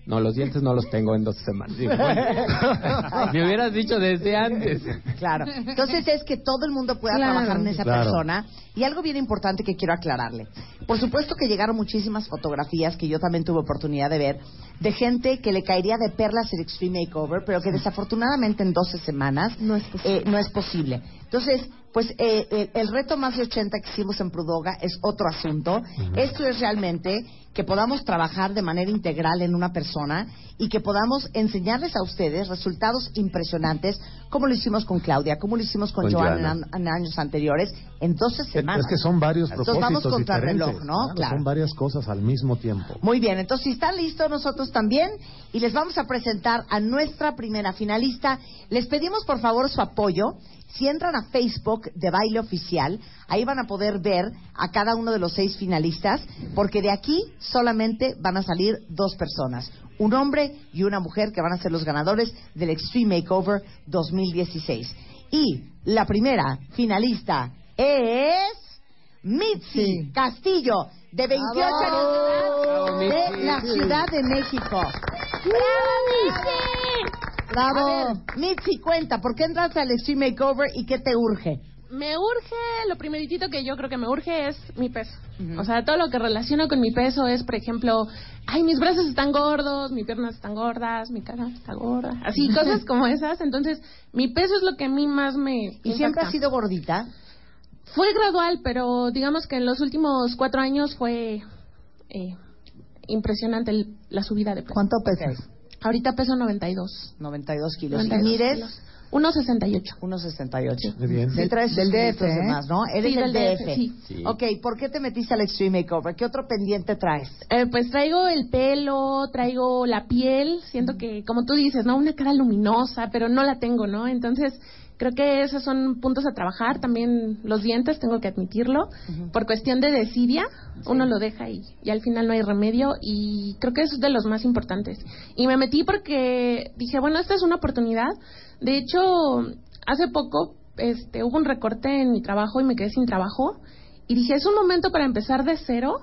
No, los dientes no los tengo en dos semanas. Digo, bueno, me hubieras dicho desde antes. Claro. Entonces es que todo el mundo pueda Claro. trabajar en esa Claro. persona. Y algo bien importante que quiero aclararle. Por supuesto que llegaron muchísimas fotografías que yo también tuve oportunidad de ver de gente que le caería de perlas el Extreme Makeover, pero que desafortunadamente en 12 semanas no es posible. no es posible. Entonces, pues eh, eh, el reto más de 80 que hicimos en Prudoga es otro asunto. Esto es realmente que podamos trabajar de manera integral en una persona y que podamos enseñarles a ustedes resultados impresionantes, como lo hicimos con Claudia, como lo hicimos con, Con Joana. en, en años anteriores, en 12 semanas. Es que son varios Entonces propósitos vamos contra diferentes. reloj, ¿no? Claro. Son varias cosas al mismo tiempo. Muy bien, entonces si están listos nosotros también y les vamos a presentar a nuestra primera finalista. Les pedimos por favor su apoyo. Si entran a Facebook de Baile Oficial, ahí van a poder ver a cada uno de los seis finalistas, porque de aquí solamente van a salir dos personas, un hombre y una mujer que van a ser los ganadores del Extreme Makeover 2016. Y la primera finalista es Mitzi Castillo, de 28 años de la Ciudad de México. ¡Bravo! Mitzi, cuenta, ¿por qué entraste al Extreme Makeover y qué te urge? Me urge, lo primeritito que yo creo que me urge es mi peso. O sea, todo lo que relaciono con mi peso es, por ejemplo, ay, mis brazos están gordos, mis piernas están gordas, mi cara está gorda. Así, cosas como esas. Entonces, mi peso es lo que a mí más me... ¿Y siempre has sido gordita? Fue gradual, pero digamos que en los últimos cuatro años fue eh, impresionante el- la subida de peso. ¿Cuánto pesas? Ahorita peso 92. 92 kilos. ¿Y 92 mides? kilos. 1,68. 1,68. Muy bien. Sí traes Del DF, de ¿eh? más, ¿no? Eres Sí, del del DF. DF, sí. Sí. Ok, ¿por qué te metiste al Extreme Makeover? ¿Qué otro pendiente traes? Eh, pues traigo el pelo, traigo la piel, siento que, como tú dices, ¿no? Una cara luminosa, pero no la tengo, ¿no? Entonces, creo que esos son puntos a trabajar. También los dientes, tengo que admitirlo. Por cuestión de desidia, uno lo deja y, y al final no hay remedio y creo que es de los más importantes. Y me metí porque dije, bueno, esta es una oportunidad. De hecho, hace poco este, hubo un recorte en mi trabajo y me quedé sin trabajo. Y dije, es un momento para empezar de cero.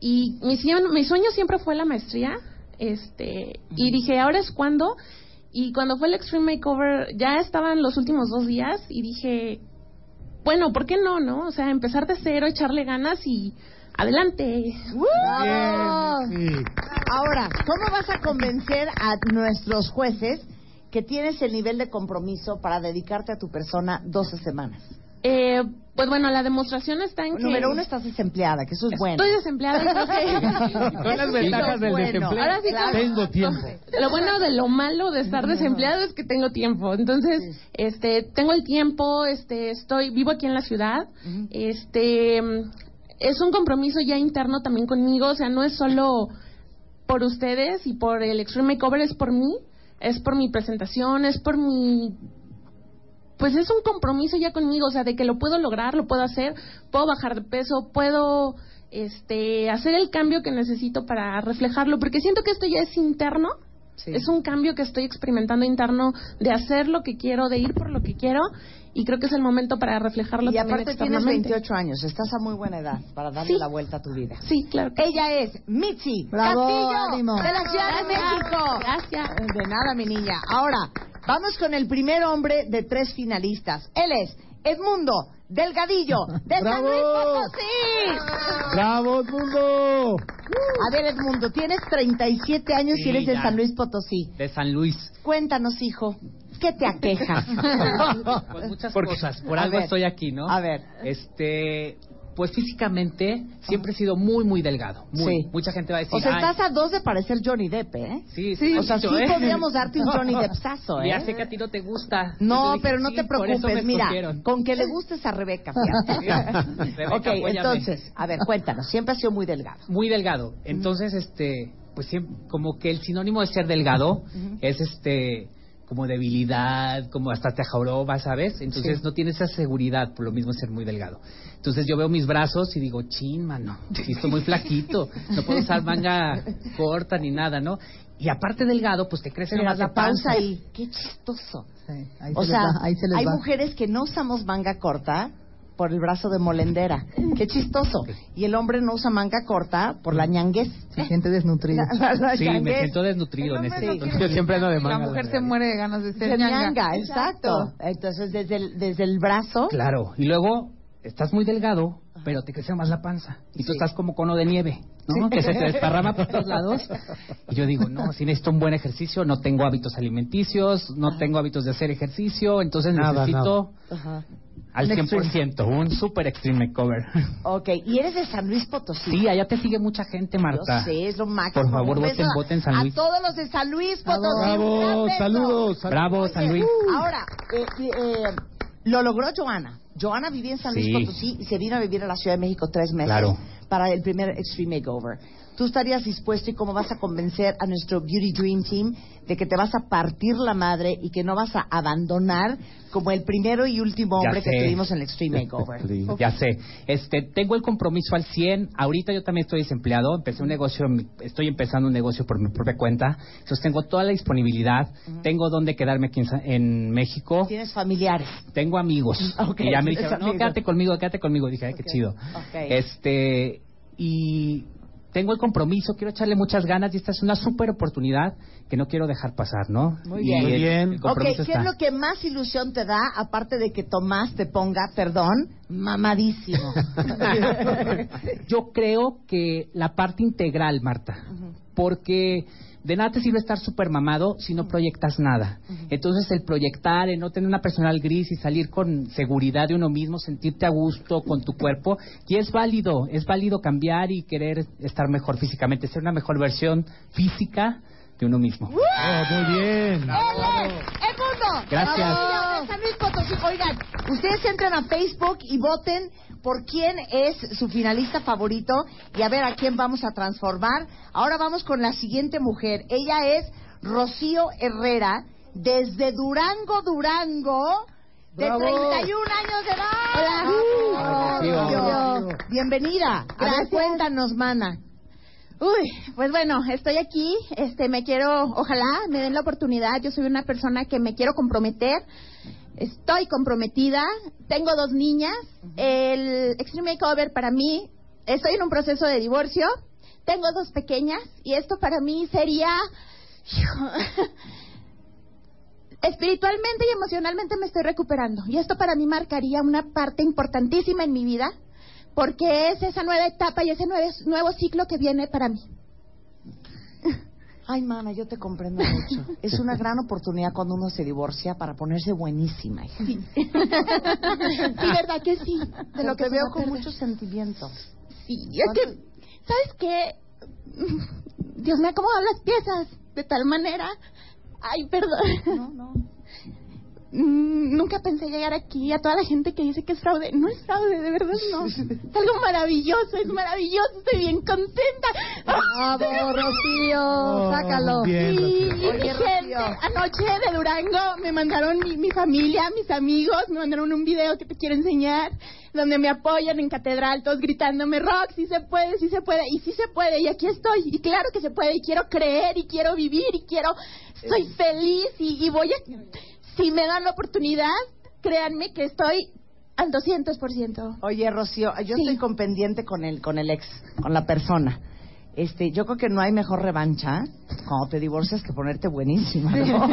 Y mi, mi sueño siempre fue la maestría. Este, y dije, ahora es cuando. Y cuando fue el Extreme Makeover, ya estaban los últimos dos días. Y dije, bueno, ¿por qué no, no? O sea, empezar de cero, echarle ganas y adelante. Ahora, ¿cómo vas a convencer a nuestros jueces que tienes el nivel de compromiso para dedicarte a tu persona 12 semanas? Eh, pues bueno, la demostración está en que... Número uno, estás desempleada, que eso es bueno. Estoy desempleada y creo que... Son las ventajas del desempleo. Ahora sí Tengo tiempo. Lo bueno de lo malo de estar desempleado es que tengo tiempo. Entonces, este, tengo el tiempo, este, estoy vivo aquí en la ciudad. Este, es un compromiso ya interno también conmigo, o sea, no es solo por ustedes y por el Extreme Makeover, es por mí, es por mi presentación, es por mi pues es un compromiso ya conmigo, o sea, de que lo puedo lograr, lo puedo hacer, puedo bajar de peso, puedo este hacer el cambio que necesito para reflejarlo, porque siento que esto ya es interno. Es un cambio que estoy experimentando interno de hacer lo que quiero, de ir por lo que quiero y creo que es el momento para reflejarlo Y también aparte tienes externamente. 28 años, estás a muy buena edad para darle Sí. la vuelta a tu vida. Sí, claro. que Ella es Mitzi Bravo, Castillo ánimo. de la Ciudad de. México. Gracias. De nada, mi niña. Ahora, vamos con el primer hombre de tres finalistas. Él es Edmundo Delgadillo de San. Luis Potosí. ¡Bravo, mundo! A ver, Edmundo, tienes 37 años y eres de ya. San Luis Potosí. de San Luis. Cuéntanos, hijo, ¿qué te aqueja? Pues muchas Porque- cosas. Por a algo ver, estoy aquí, ¿no? a ver. Este, pues físicamente siempre he sido muy, muy delgado. Muy. Sí. Mucha gente va a decir. O sea, "Ay, estás a dos de parecer Johnny Depp, ¿eh? Sí, sí. O sea, sí ¿eh? podríamos darte un Johnny Deppsazo, ¿eh? Ya sé que a ti no te gusta. No, dije, pero no sí, te preocupes, mira, escogieron. con que le gustes a Rebeca, fíjate. Rebeca, ok, apóyame. entonces, a ver, cuéntanos, siempre has sido muy delgado. Muy delgado. Entonces, este, pues siempre, como que el sinónimo de ser delgado es este como debilidad, como hasta te joroba, ¿sabes? Entonces Sí. no tienes esa seguridad, por lo mismo ser muy delgado. Entonces yo veo mis brazos y digo, chin, mano, estoy muy flaquito, no puedo usar manga corta ni nada, ¿no? Y aparte delgado, pues te crece más la panza. ahí, qué chistoso. ahí O se les sea, va, ahí se les hay va. mujeres que no usamos manga corta por el brazo de molendera. Qué chistoso. Y el hombre no usa manga corta por la ñanguez. Se siente desnutrido. La- la Sí, me siento desnutrido en ese Yo siempre ando de La manga. mujer se muere de ganas de ser De ñanga. ñanga, exacto. Entonces, desde el, desde el brazo... Claro, y luego estás muy delgado, pero te crece más la panza. Y tú estás como cono de nieve, ¿no? Que se te desparrama por todos lados. Y yo digo, no, si necesito un buen ejercicio, no tengo hábitos alimenticios, no tengo hábitos de hacer ejercicio, entonces Nada, necesito Ajá. Al Un extreme. 100%, un super extreme makeover. Ok, y eres de San Luis Potosí. Sí, allá te sigue mucha gente, Marta. Yo sé, es lo máximo. Por favor, voten, voten San Luis. A todos los de San Luis Potosí. Bravo, saludos, saludos. Bravo, San Luis. Ahora, eh, eh, lo logró Joana. Joana vivía en San Luis Sí. Potosí y se vino a vivir a la Ciudad de México tres meses Claro. para el primer Extreme Makeover. ¿Tú estarías dispuesto y cómo vas a convencer a nuestro Beauty Dream Team de que te vas a partir la madre y que no vas a abandonar como el primero y último hombre que tuvimos en el Extreme Makeover? Ya sé. Este, tengo el compromiso al 100. Ahorita yo también estoy desempleado. Empecé un negocio, estoy empezando un negocio por mi propia cuenta. Entonces tengo toda la disponibilidad. Tengo donde quedarme aquí en, México. Tienes familiares. Tengo amigos. Ok, y ya me dijeron, no, amigos. quédate conmigo, quédate conmigo. Dije, ay, qué chido. Ok. Este, y tengo el compromiso, quiero echarle muchas ganas y esta es una súper oportunidad que no quiero dejar pasar, ¿no? Muy Y bien. Muy el- bien. el Ok, compromiso ¿qué está. es lo que más ilusión te da, aparte de que Tomás te ponga, perdón, mamadísimo? Yo creo que la parte integral, Marta. porque de nada te sirve estar súper mamado si no proyectas nada. Entonces el proyectar, el no tener una personal gris y salir con seguridad de uno mismo, sentirte a gusto con tu cuerpo, y es válido, es válido cambiar y querer estar mejor físicamente, ser una mejor versión física de uno mismo. muy bien. ¡El mundo! Gracias. Oigan, ustedes entren a Facebook y voten por quién es su finalista favorito y a ver a quién vamos a transformar. Ahora vamos con la siguiente mujer. Ella es Rocío Herrera, desde Durango, Durango, de Bravo. 31 años de edad. Hola. Rocío. Bienvenida. A ver, Gracias. cuéntanos, mana. Uy, pues bueno, estoy aquí, este, me quiero, ojalá me den la oportunidad, yo soy una persona que me quiero comprometer, estoy comprometida, tengo dos niñas, el Extreme Makeover para mí, estoy en un proceso de divorcio, tengo dos pequeñas y esto para mí sería, espiritualmente y emocionalmente me estoy recuperando y esto para mí marcaría una parte importantísima en mi vida porque es esa nueva etapa y ese nuevo, nuevo ciclo que viene para mí. Ay, mana, yo te comprendo mucho. Es una gran oportunidad cuando uno se divorcia para ponerse buenísima. hija. Sí, verdad que sí. De lo que veo con mucho sentimiento. Sí, es que, ¿sabes qué? Dios me ha acomodado las piezas de tal manera. Ay, perdón. No, no. Nunca pensé llegar aquí a toda la gente que dice que es fraude. No es fraude, de verdad no. Es algo maravilloso, es maravilloso, estoy bien contenta. Bravo, Rocío, sácalo. Sí, Bien, Rocío. y Oye, gente, anoche de Durango me mandaron mi, mi familia, mis amigos, me mandaron un video que te quiero enseñar, donde me apoyan en catedral, todos gritándome, Rock, sí se puede, sí se puede, y sí se puede, y aquí estoy, y claro que se puede, y quiero creer, y quiero vivir, y quiero, estoy feliz, y, y voy a, si me dan la oportunidad, créanme que estoy al 200%. Oye, Rocío, yo estoy con pendiente con el, con el ex, con la persona. Este, yo creo que no hay mejor revancha cuando te divorcias que ponerte buenísima. ¿no?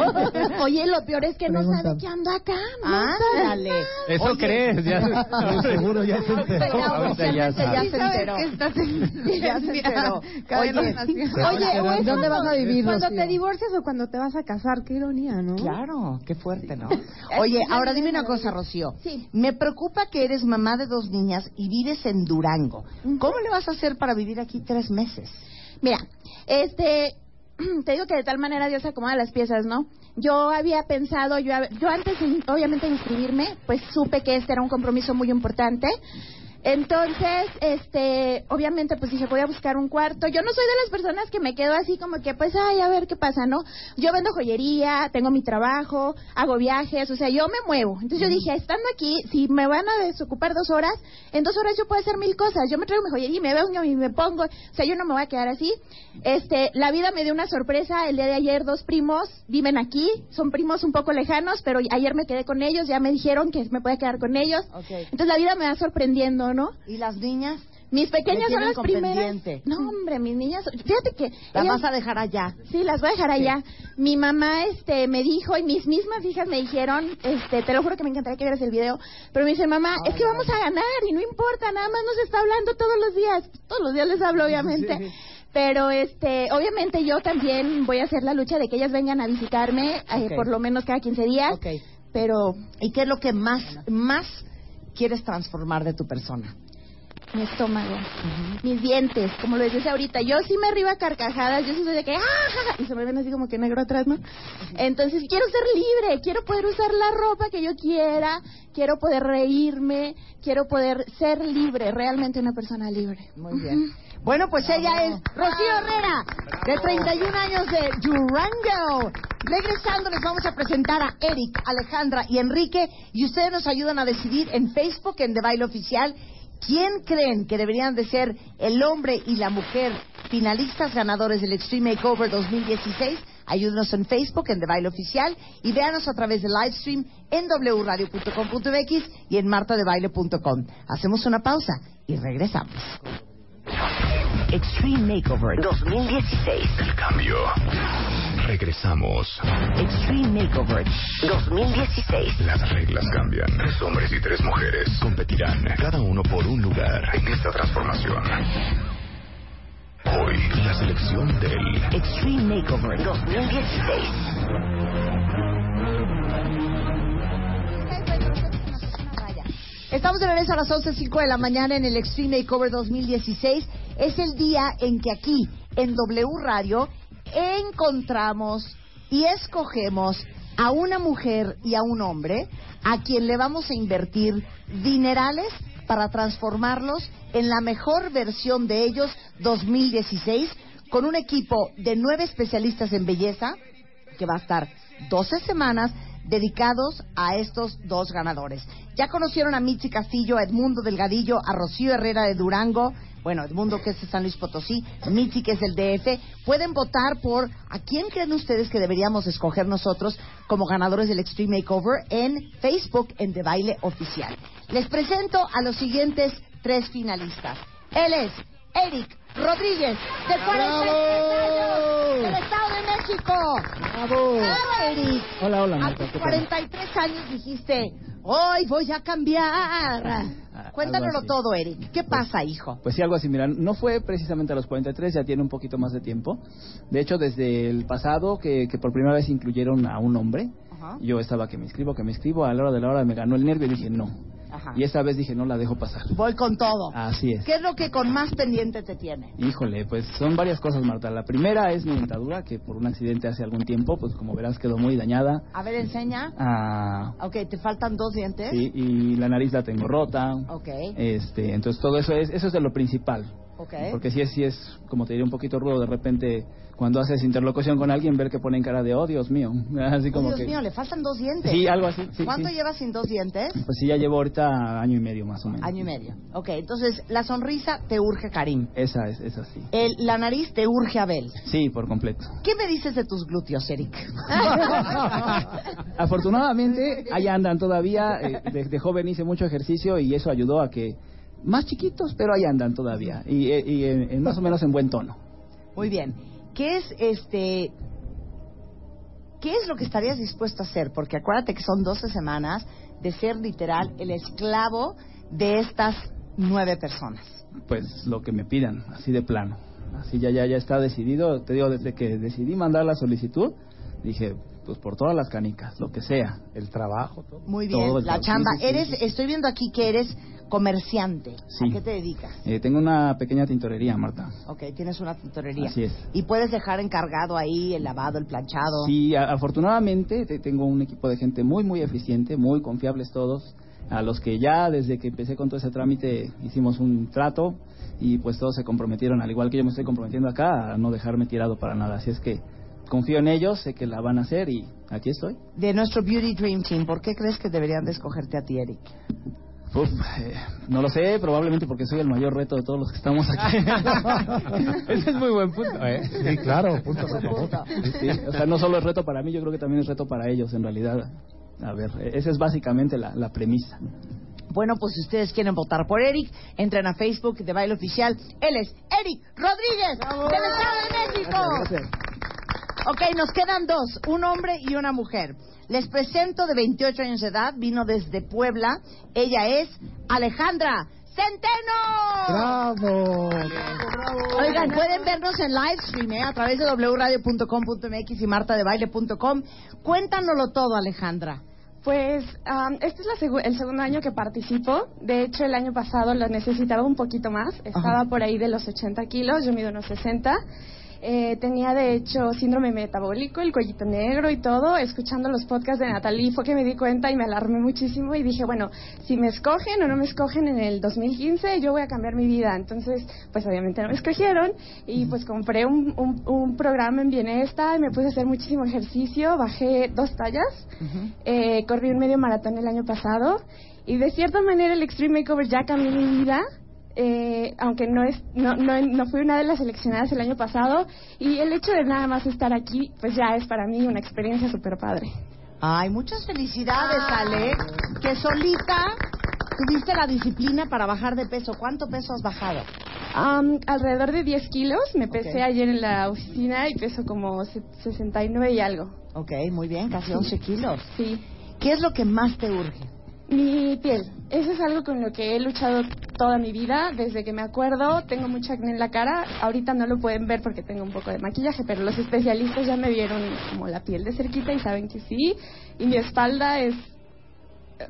Oye, lo peor es que no Pregunta. sabe que ando acá. no nada. Eso Oye. crees, ya. Seguro ya se enteró. Ahorita ya Sí se enteró. Ya se enteró. Oye, oye, o es ¿Dónde cuando- vas a vivir, Cuando te divorcias o cuando te vas a casar, qué ironía, ¿no? Claro, qué fuerte, ¿no? Oye, ahora dime una cosa, Rocío. Sí. Me preocupa que eres mamá de dos niñas y vives en Durango. ¿Cómo le vas a hacer para vivir aquí tres meses? Mira, este, te digo que de tal manera Dios acomoda las piezas, ¿no? Yo había pensado, yo, yo antes obviamente de inscribirme, pues supe que este era un compromiso muy importante. Entonces, este, obviamente, pues dije, voy a buscar un cuarto. Yo no soy de las personas que me quedo así como que, pues, ay, a ver qué pasa, ¿no? Yo vendo joyería, tengo mi trabajo, hago viajes, o sea, yo me muevo. Entonces yo dije, estando aquí, si me van a desocupar dos horas, en dos horas yo puedo hacer mil cosas. Yo me traigo mi joyería y me baño y me pongo, o sea, yo no me voy a quedar así. Este, la vida me dio una sorpresa. El día de ayer dos primos viven aquí, son primos un poco lejanos, pero ayer me quedé con ellos, ya me dijeron que me podía quedar con ellos. Entonces la vida me va sorprendiendo, ¿no? ¿Y las niñas? Mis pequeñas son las primeras. No, hombre, mis niñas, fíjate que Las ellas- vas a dejar allá. Sí, las voy a dejar allá. Mi mamá este me dijo y mis mismas hijas me dijeron, este, te lo juro que me encantaría que vieras el video, pero me dice, "Mamá, es que vamos a ganar y no importa, nada más nos está hablando todos los días." Todos los días les hablo, obviamente. Pero este, obviamente yo también voy a hacer la lucha de que ellas vengan a visitarme eh, por lo menos cada 15 días. Pero ¿Y qué es lo que más, más quieres transformar de tu persona? mi estómago, mis dientes, como lo decía ahorita. Yo sí me río a carcajadas, yo sí soy de que ¡ah! y se me ven así como que negro atrás, ¿no? Entonces quiero ser libre, quiero poder usar la ropa que yo quiera, quiero poder reírme, quiero poder ser libre, realmente una persona libre. Muy bien. Bueno, pues ella es Rocío Herrera, de 31 años de Durango. Regresando les vamos a presentar a Eric, Alejandra y Enrique y ustedes nos ayudan a decidir en Facebook, en The Baile Oficial, quién creen que deberían de ser el hombre y la mujer finalistas ganadores del Extreme Makeover 2016. Ayúdenos en Facebook, en The Baile Oficial y véanos a través del live stream en wradio.com.mx y en martadebaile.com. Hacemos una pausa y regresamos. Extreme Makeover 2016. El cambio. Regresamos. Extreme Makeover 2016. Las reglas cambian. Tres hombres y tres mujeres competirán, cada uno por un lugar en esta transformación. Hoy, la selección del Extreme Makeover 2016. Estamos de regreso a las 11.05 de la mañana en el Extreme Makeover 2016. Es el día en que aquí, en W Radio, encontramos y escogemos a una mujer y a un hombre a quien le vamos a invertir dinerales para transformarlos en la mejor versión de ellos 2016 con un equipo de nueve especialistas en belleza que va a estar 12 semanas dedicados a estos dos ganadores. Ya conocieron a Mitzi Castillo, a Edmundo Delgadillo, a Rocío Herrera de Durango, bueno, Edmundo que es de San Luis Potosí, Mitzi que es del DF. Pueden votar por a quién creen ustedes que deberíamos escoger nosotros como ganadores del Extreme Makeover en Facebook en De Baile Oficial. Les presento a los siguientes tres finalistas. Él es Eric Rodríguez, de 43 años, del Estado de México. ¡Bravo! ¡Bravo, Eric! Hola, hola, A Marta. tus ¿qué tal? 43 años dijiste, hoy voy a cambiar. Cuéntanoslo así. todo, Eric. ¿Qué pasa, hijo? Pues sí, algo así. Mira, no fue precisamente a los 43, ya tiene un poquito más de tiempo. De hecho, desde el pasado, que, que por primera vez incluyeron a un hombre, Ajá. yo estaba que me inscribo, que me inscribo, a la hora de la hora me ganó el nervio y dije no. Ajá. Y esta vez dije no la dejo pasar. Voy con todo. Así es. ¿Qué es lo que con más pendiente te tiene? Híjole, pues son varias cosas, Marta. La primera es mi dentadura, que por un accidente hace algún tiempo, pues como verás quedó muy dañada. A ver, enseña. Ah, Ok, te faltan dos dientes. sí, y la nariz la tengo rota. Ok. Este, entonces todo eso es, eso es de lo principal. Ok. Porque sí es, sí es, como te diría, un poquito rudo de repente cuando haces interlocución con alguien ver que ponen cara de, oh, Dios mío. Así Oh, como Dios que... mío, le faltan dos dientes. Sí, algo así, sí, ¿Cuánto sí. llevas sin dos dientes? Pues sí, ya llevo ahorita año y medio más o menos. Año y medio. Ok, entonces la sonrisa te urge Karim. Esa es, esa sí. El, la nariz te urge Abel. Sí, por completo. ¿Qué me dices de tus glúteos, Eric? Afortunadamente, ahí andan todavía. eh, de, de joven hice mucho ejercicio y eso ayudó a que más chiquitos, pero ahí andan todavía. Y, eh, y en- en más o menos en buen tono. Muy bien. ¿Qué es este qué es lo que estarías dispuesto a hacer? Porque acuérdate que son 12 semanas de ser literal el esclavo de estas nueve personas. Pues lo que me pidan, así de plano. Así ya, ya, ya está decidido. Te digo, desde que decidí mandar la solicitud, dije, pues por todas las canicas, lo que sea. El trabajo, todo. Muy bien, Todo la chamba. Sí, sí, sí, eres estoy viendo aquí que eres comerciante. Sí. ¿A qué te dedicas? Eh, tengo una pequeña tintorería, Marta. Ok, tienes una tintorería. Así es. Y puedes dejar encargado ahí el lavado, el planchado. Sí, afortunadamente te- tengo un equipo de gente muy, muy eficiente, muy confiables todos, a los que ya desde que empecé con todo ese trámite hicimos un trato y pues todos se comprometieron, al igual que yo me estoy comprometiendo acá, a no dejarme tirado para nada. Así es que confío en ellos, sé que la van a hacer y aquí estoy. De nuestro Beauty Dream Team, ¿por qué crees que deberían de escogerte a ti, Eric? Uf, eh, no lo sé, probablemente porque soy el mayor reto de todos los que estamos aquí. Ese es muy buen punto, ¿eh? Sí, claro, punto. Sí, o sea, no solo es reto para mí, yo creo que también es reto para ellos, en realidad. A ver, eh, esa es básicamente la, la premisa. Bueno, pues si ustedes quieren votar por Eric, entren a Facebook de Baile Oficial. Él es Eric Rodríguez, del Estado de México. Ok, nos quedan dos, un hombre y una mujer. Les presento de 28 años de edad, vino desde Puebla. Ella es Alejandra Centeno. ¡Bravo! Oigan, pueden vernos en live stream ¿eh? a través de wradio.com.mx y martadebaile.com. Cuéntanoslo todo, Alejandra. Pues am, este es la segu- el segundo año que participo. De hecho, el año pasado lo necesitaba un poquito más. Estaba por ahí de los 80 kilos, yo mido unos 60. Eh, tenía de hecho síndrome metabólico, el cuellito negro y todo. Escuchando los podcasts de Natalie fue que me di cuenta y me alarmé muchísimo y dije, bueno, si me escogen o no me escogen en el 2015, yo voy a cambiar mi vida. Entonces, pues obviamente no me escogieron y pues compré un, un, un programa en Bienesta y me puse a hacer muchísimo ejercicio, bajé dos tallas. Eh, corrí un medio maratón el año pasado y de cierta manera el Extreme Makeover ya cambió mi vida. Eh, aunque no es no, no, no fui una de las seleccionadas el año pasado y el hecho de nada más estar aquí pues ya es para mí una experiencia súper padre Ay, muchas felicidades, Ale. Que solita tuviste la disciplina para bajar de peso. ¿Cuánto peso has bajado? Am, alrededor de 10 kilos me pesé ayer en la oficina y peso como se- 69 y algo Ok, muy bien, casi 11 kilos. Sí. ¿Qué es lo que más te urge? Mi piel. Eso es algo con lo que he luchado toda mi vida, desde que me acuerdo. Tengo mucho acné en la cara. Ahorita no lo pueden ver porque tengo un poco de maquillaje, pero los especialistas ya me vieron como la piel de cerquita y saben que sí. Y mi espalda es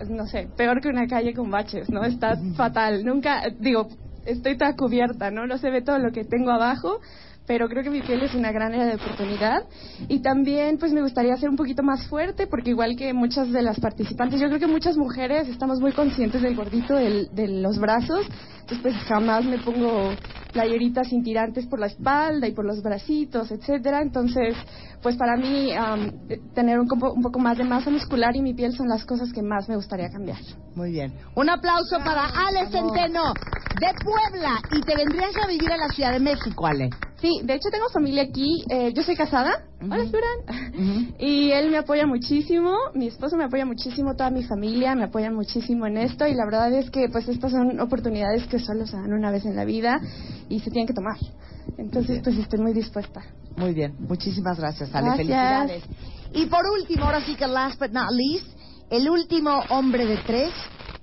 no sé, peor que una calle con baches, ¿no? Está fatal. Nunca, digo, estoy toda cubierta, ¿no? No se ve todo lo que tengo abajo, pero creo que mi piel es una gran área de oportunidad. Y también, pues me gustaría ser un poquito más fuerte, porque igual que muchas de las participantes, yo creo que muchas mujeres estamos muy conscientes del gordito del- de los brazos. Entonces, pues jamás me pongo playeritas sin tirantes por la espalda y por los bracitos, etcétera. Entonces, pues para mí, eh, tener un, un poco más de masa muscular y mi piel son las cosas que más me gustaría cambiar. Muy bien. Un aplauso para Ale Centeno, de Puebla. Y te vendrías a vivir a la Ciudad de México, Ale. Sí, de hecho tengo familia aquí. eh, yo soy casada. Hola, Florán. Y él me apoya muchísimo. Mi esposo me apoya muchísimo. Toda mi familia me apoya muchísimo en esto. Y la verdad es que, pues, estas son oportunidades que solo se dan una vez en la vida y se tienen que tomar. Entonces, pues, estoy muy dispuesta. Muy bien. Muchísimas gracias, Ale. Gracias. Felicidades. Y por último, ahora sí que last but not least, el último hombre de tres,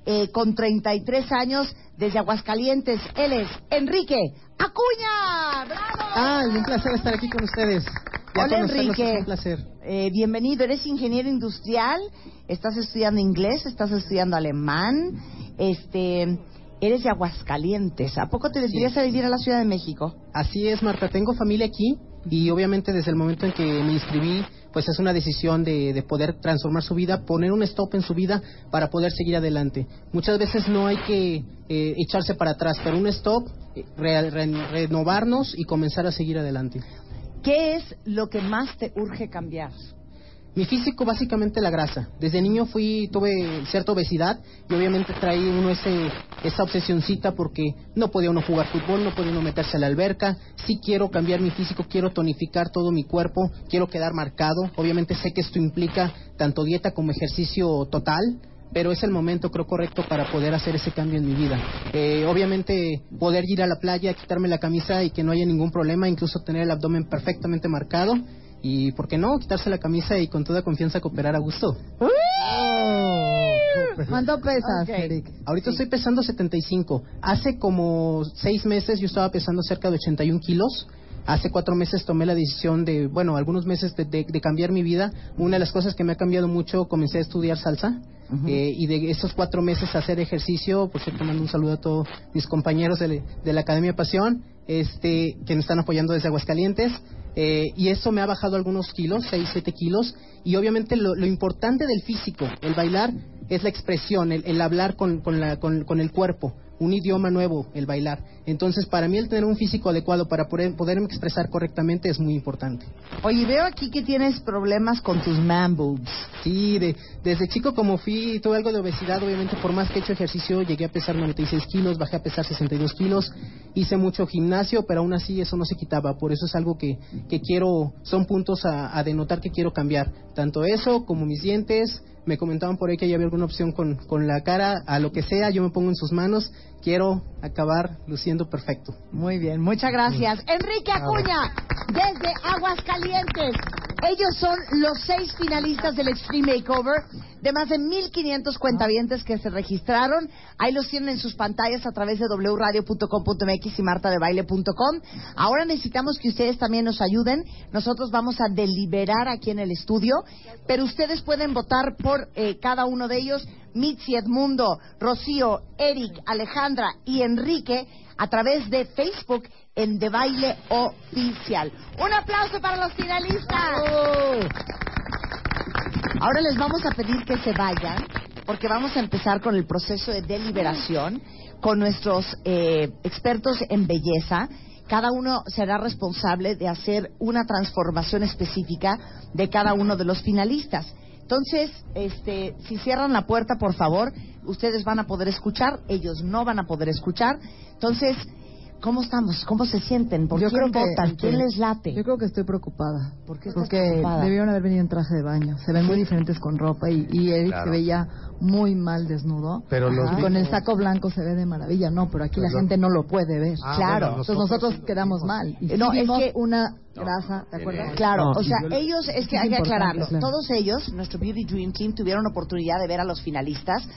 eh, con 33 años, desde Aguascalientes. Él es Enrique Acuña. ¡Bravo! Ah, un placer estar aquí con ustedes. Ya Hola, Enrique. es un placer. Eh, bienvenido, eres ingeniero industrial, estás estudiando inglés, estás estudiando alemán, este, eres de Aguascalientes. ¿A poco te vendrías a vivir a la Ciudad de México? Así es, Marta. Tengo familia aquí y obviamente desde el momento en que me inscribí, pues es una decisión de, de poder transformar su vida, poner un stop en su vida para poder seguir adelante. Muchas veces no hay que eh, echarse para atrás, pero un stop, eh, re- re- renovarnos y comenzar a seguir adelante. ¿Qué es lo que más te urge cambiar? Mi físico básicamente la grasa. Desde niño fui tuve cierta obesidad y obviamente traí uno ese esa obsesioncita porque no podía uno jugar fútbol, no podía uno meterse a la alberca. Sí quiero cambiar mi físico, quiero tonificar todo mi cuerpo, quiero quedar marcado. Obviamente sé que esto implica tanto dieta como ejercicio total. Pero es el momento, creo, correcto para poder hacer ese cambio en mi vida. Eh, obviamente, poder ir a la playa, quitarme la camisa y que no haya ningún problema, incluso tener el abdomen perfectamente marcado. Y, ¿por qué no? Quitarse la camisa y con toda confianza cooperar a gusto. ¿Cuánto pesas, Ok. Eric? Ahorita estoy pesando 75. Hace como seis meses yo estaba pesando cerca de 81 kilos. Hace cuatro meses tomé la decisión de, bueno, algunos meses de, de- de cambiar mi vida. Una de las cosas que me ha cambiado mucho, comencé a estudiar salsa. eh, y de esos cuatro meses hacer ejercicio, por cierto, mando un saludo a todos mis compañeros de, de la Academia Pasión, este, que me están apoyando desde Aguascalientes. Eh, y eso me ha bajado algunos kilos, 6, 7 kilos. Y obviamente lo, importante del físico, el bailar, es la expresión, el, hablar con, con, la, con el cuerpo, un idioma nuevo, el bailar. Entonces, para mí el tener un físico adecuado para poder, poderme expresar correctamente es muy importante. Oye, veo aquí que tienes problemas con tus man boobs. Sí, de, desde chico como fui, tuve algo de obesidad, obviamente por más que he hecho ejercicio, llegué a pesar 96 kilos, bajé a pesar 62 kilos, hice mucho gimnasio, pero aún así eso no se quitaba, por eso es algo que, que quiero, son puntos a, a denotar que quiero cambiar, tanto eso como mis dientes, me comentaban por ahí que ya había alguna opción con, con la cara, a lo que sea, yo me pongo en sus manos, quiero acabar luciendo perfecto. Muy bien, muchas gracias. Enrique Acuña, desde Aguascalientes. Ellos son los seis finalistas del Extreme Makeover de más de 1.500 cuentavientes que se registraron. Ahí los tienen en sus pantallas a través de wradio.com.mx y martadebaile.com. Ahora necesitamos que ustedes también nos ayuden. Nosotros vamos a deliberar aquí en el estudio, pero ustedes pueden votar por eh, cada uno de ellos. Mitzi, Edmundo, Rocío, Eric, Alejandra y Enrique a través de Facebook en De Baile Oficial. Un aplauso para los finalistas. Ahora les vamos a pedir que se vayan porque vamos a empezar con el proceso de deliberación con nuestros eh, expertos en belleza. Cada uno será responsable de hacer una transformación específica de cada uno de los finalistas. Entonces, este, si cierran la puerta, por favor, ustedes van a poder escuchar, ellos no van a poder escuchar. Entonces, ¿cómo estamos? ¿Cómo se sienten? ¿Por Yo quién creo que- que- les late? Yo creo que estoy preocupada. ¿Por qué estás Porque preocupada? debieron haber venido en traje de baño. Se ven muy diferentes con ropa y, y Eric Claro. se veía muy mal desnudo. Pero los Y vi- con el saco blanco se ve de maravilla. No, pero aquí la lo- gente no lo puede ver. Ah, claro. bueno, Entonces nosotros nosotros quedamos mal. Y No, sí es Claro, o sea, ellos, es que hay que aclararlo, todos ellos, nuestro Beauty Dream Team, tuvieron oportunidad de ver a los finalistas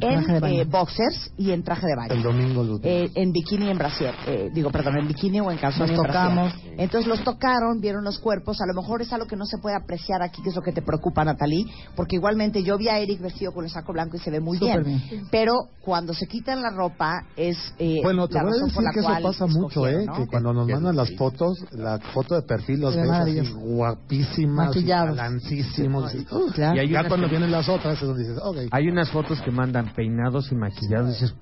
en eh, boxers y en traje de baño. El domingo eh, En bikini y en brasier, eh, digo, perdón, en bikini o en calzón tocamos. Entonces los tocaron, vieron los cuerpos, a lo mejor es algo que no se puede apreciar aquí, que es lo que te preocupa, Natalie porque igualmente yo vi a Eric vestido con el saco blanco y se ve muy bien, pero cuando se quitan la ropa es... Eh, bueno, te voy a decir que eso pasa mucho, ¿eh? ¿no? Que cuando nos mandan las fotos, la foto de de perfil los ves así guapísimas, balancísimos. Y ya cuando que... vienen las otras es donde dices, ok. Hay unas fotos que mandan peinados y maquillados y dices,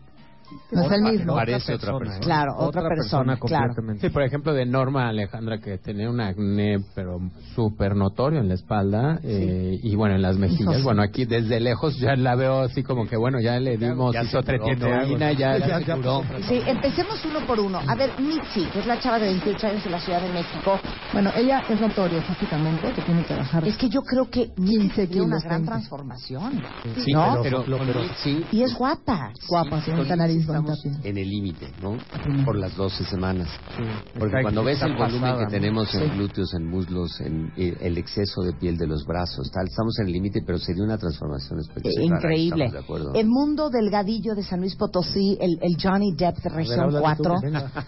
no es el mismo. Parece otra persona. Otra persona ¿eh? Claro, otra, otra persona, persona claro. Sí, por ejemplo, de Norma Alejandra, que tenía un acné, pero súper notorio en la espalda sí. eh, y bueno, en las mejillas. Bueno, aquí desde lejos ya la veo así como que, bueno, ya le dimos ya, ya isotretinoína, ya, ya, ya curó. Sí, empecemos uno por uno. A ver, Mitzi, que es la chava de 28 años de la Ciudad de México. Bueno, ella es notoria físicamente, que tiene que bajar. Es que yo creo que Mitzi tiene una gran transformación. Sí, ¿no? pero, pero, pero, sí. Y es guapa. Guapa, sí, con, nariz estamos en el límite, ¿no? Por las 12 semanas. Sí. Porque está cuando ves el volumen pasada, que tenemos en sí. glúteos, en muslos, en eh, el exceso de piel de los brazos, tal, estamos en el límite, pero sería una transformación espectacular. Eh, increíble. De el mundo delgadillo de San Luis Potosí, el, el Johnny Depp de Región 4.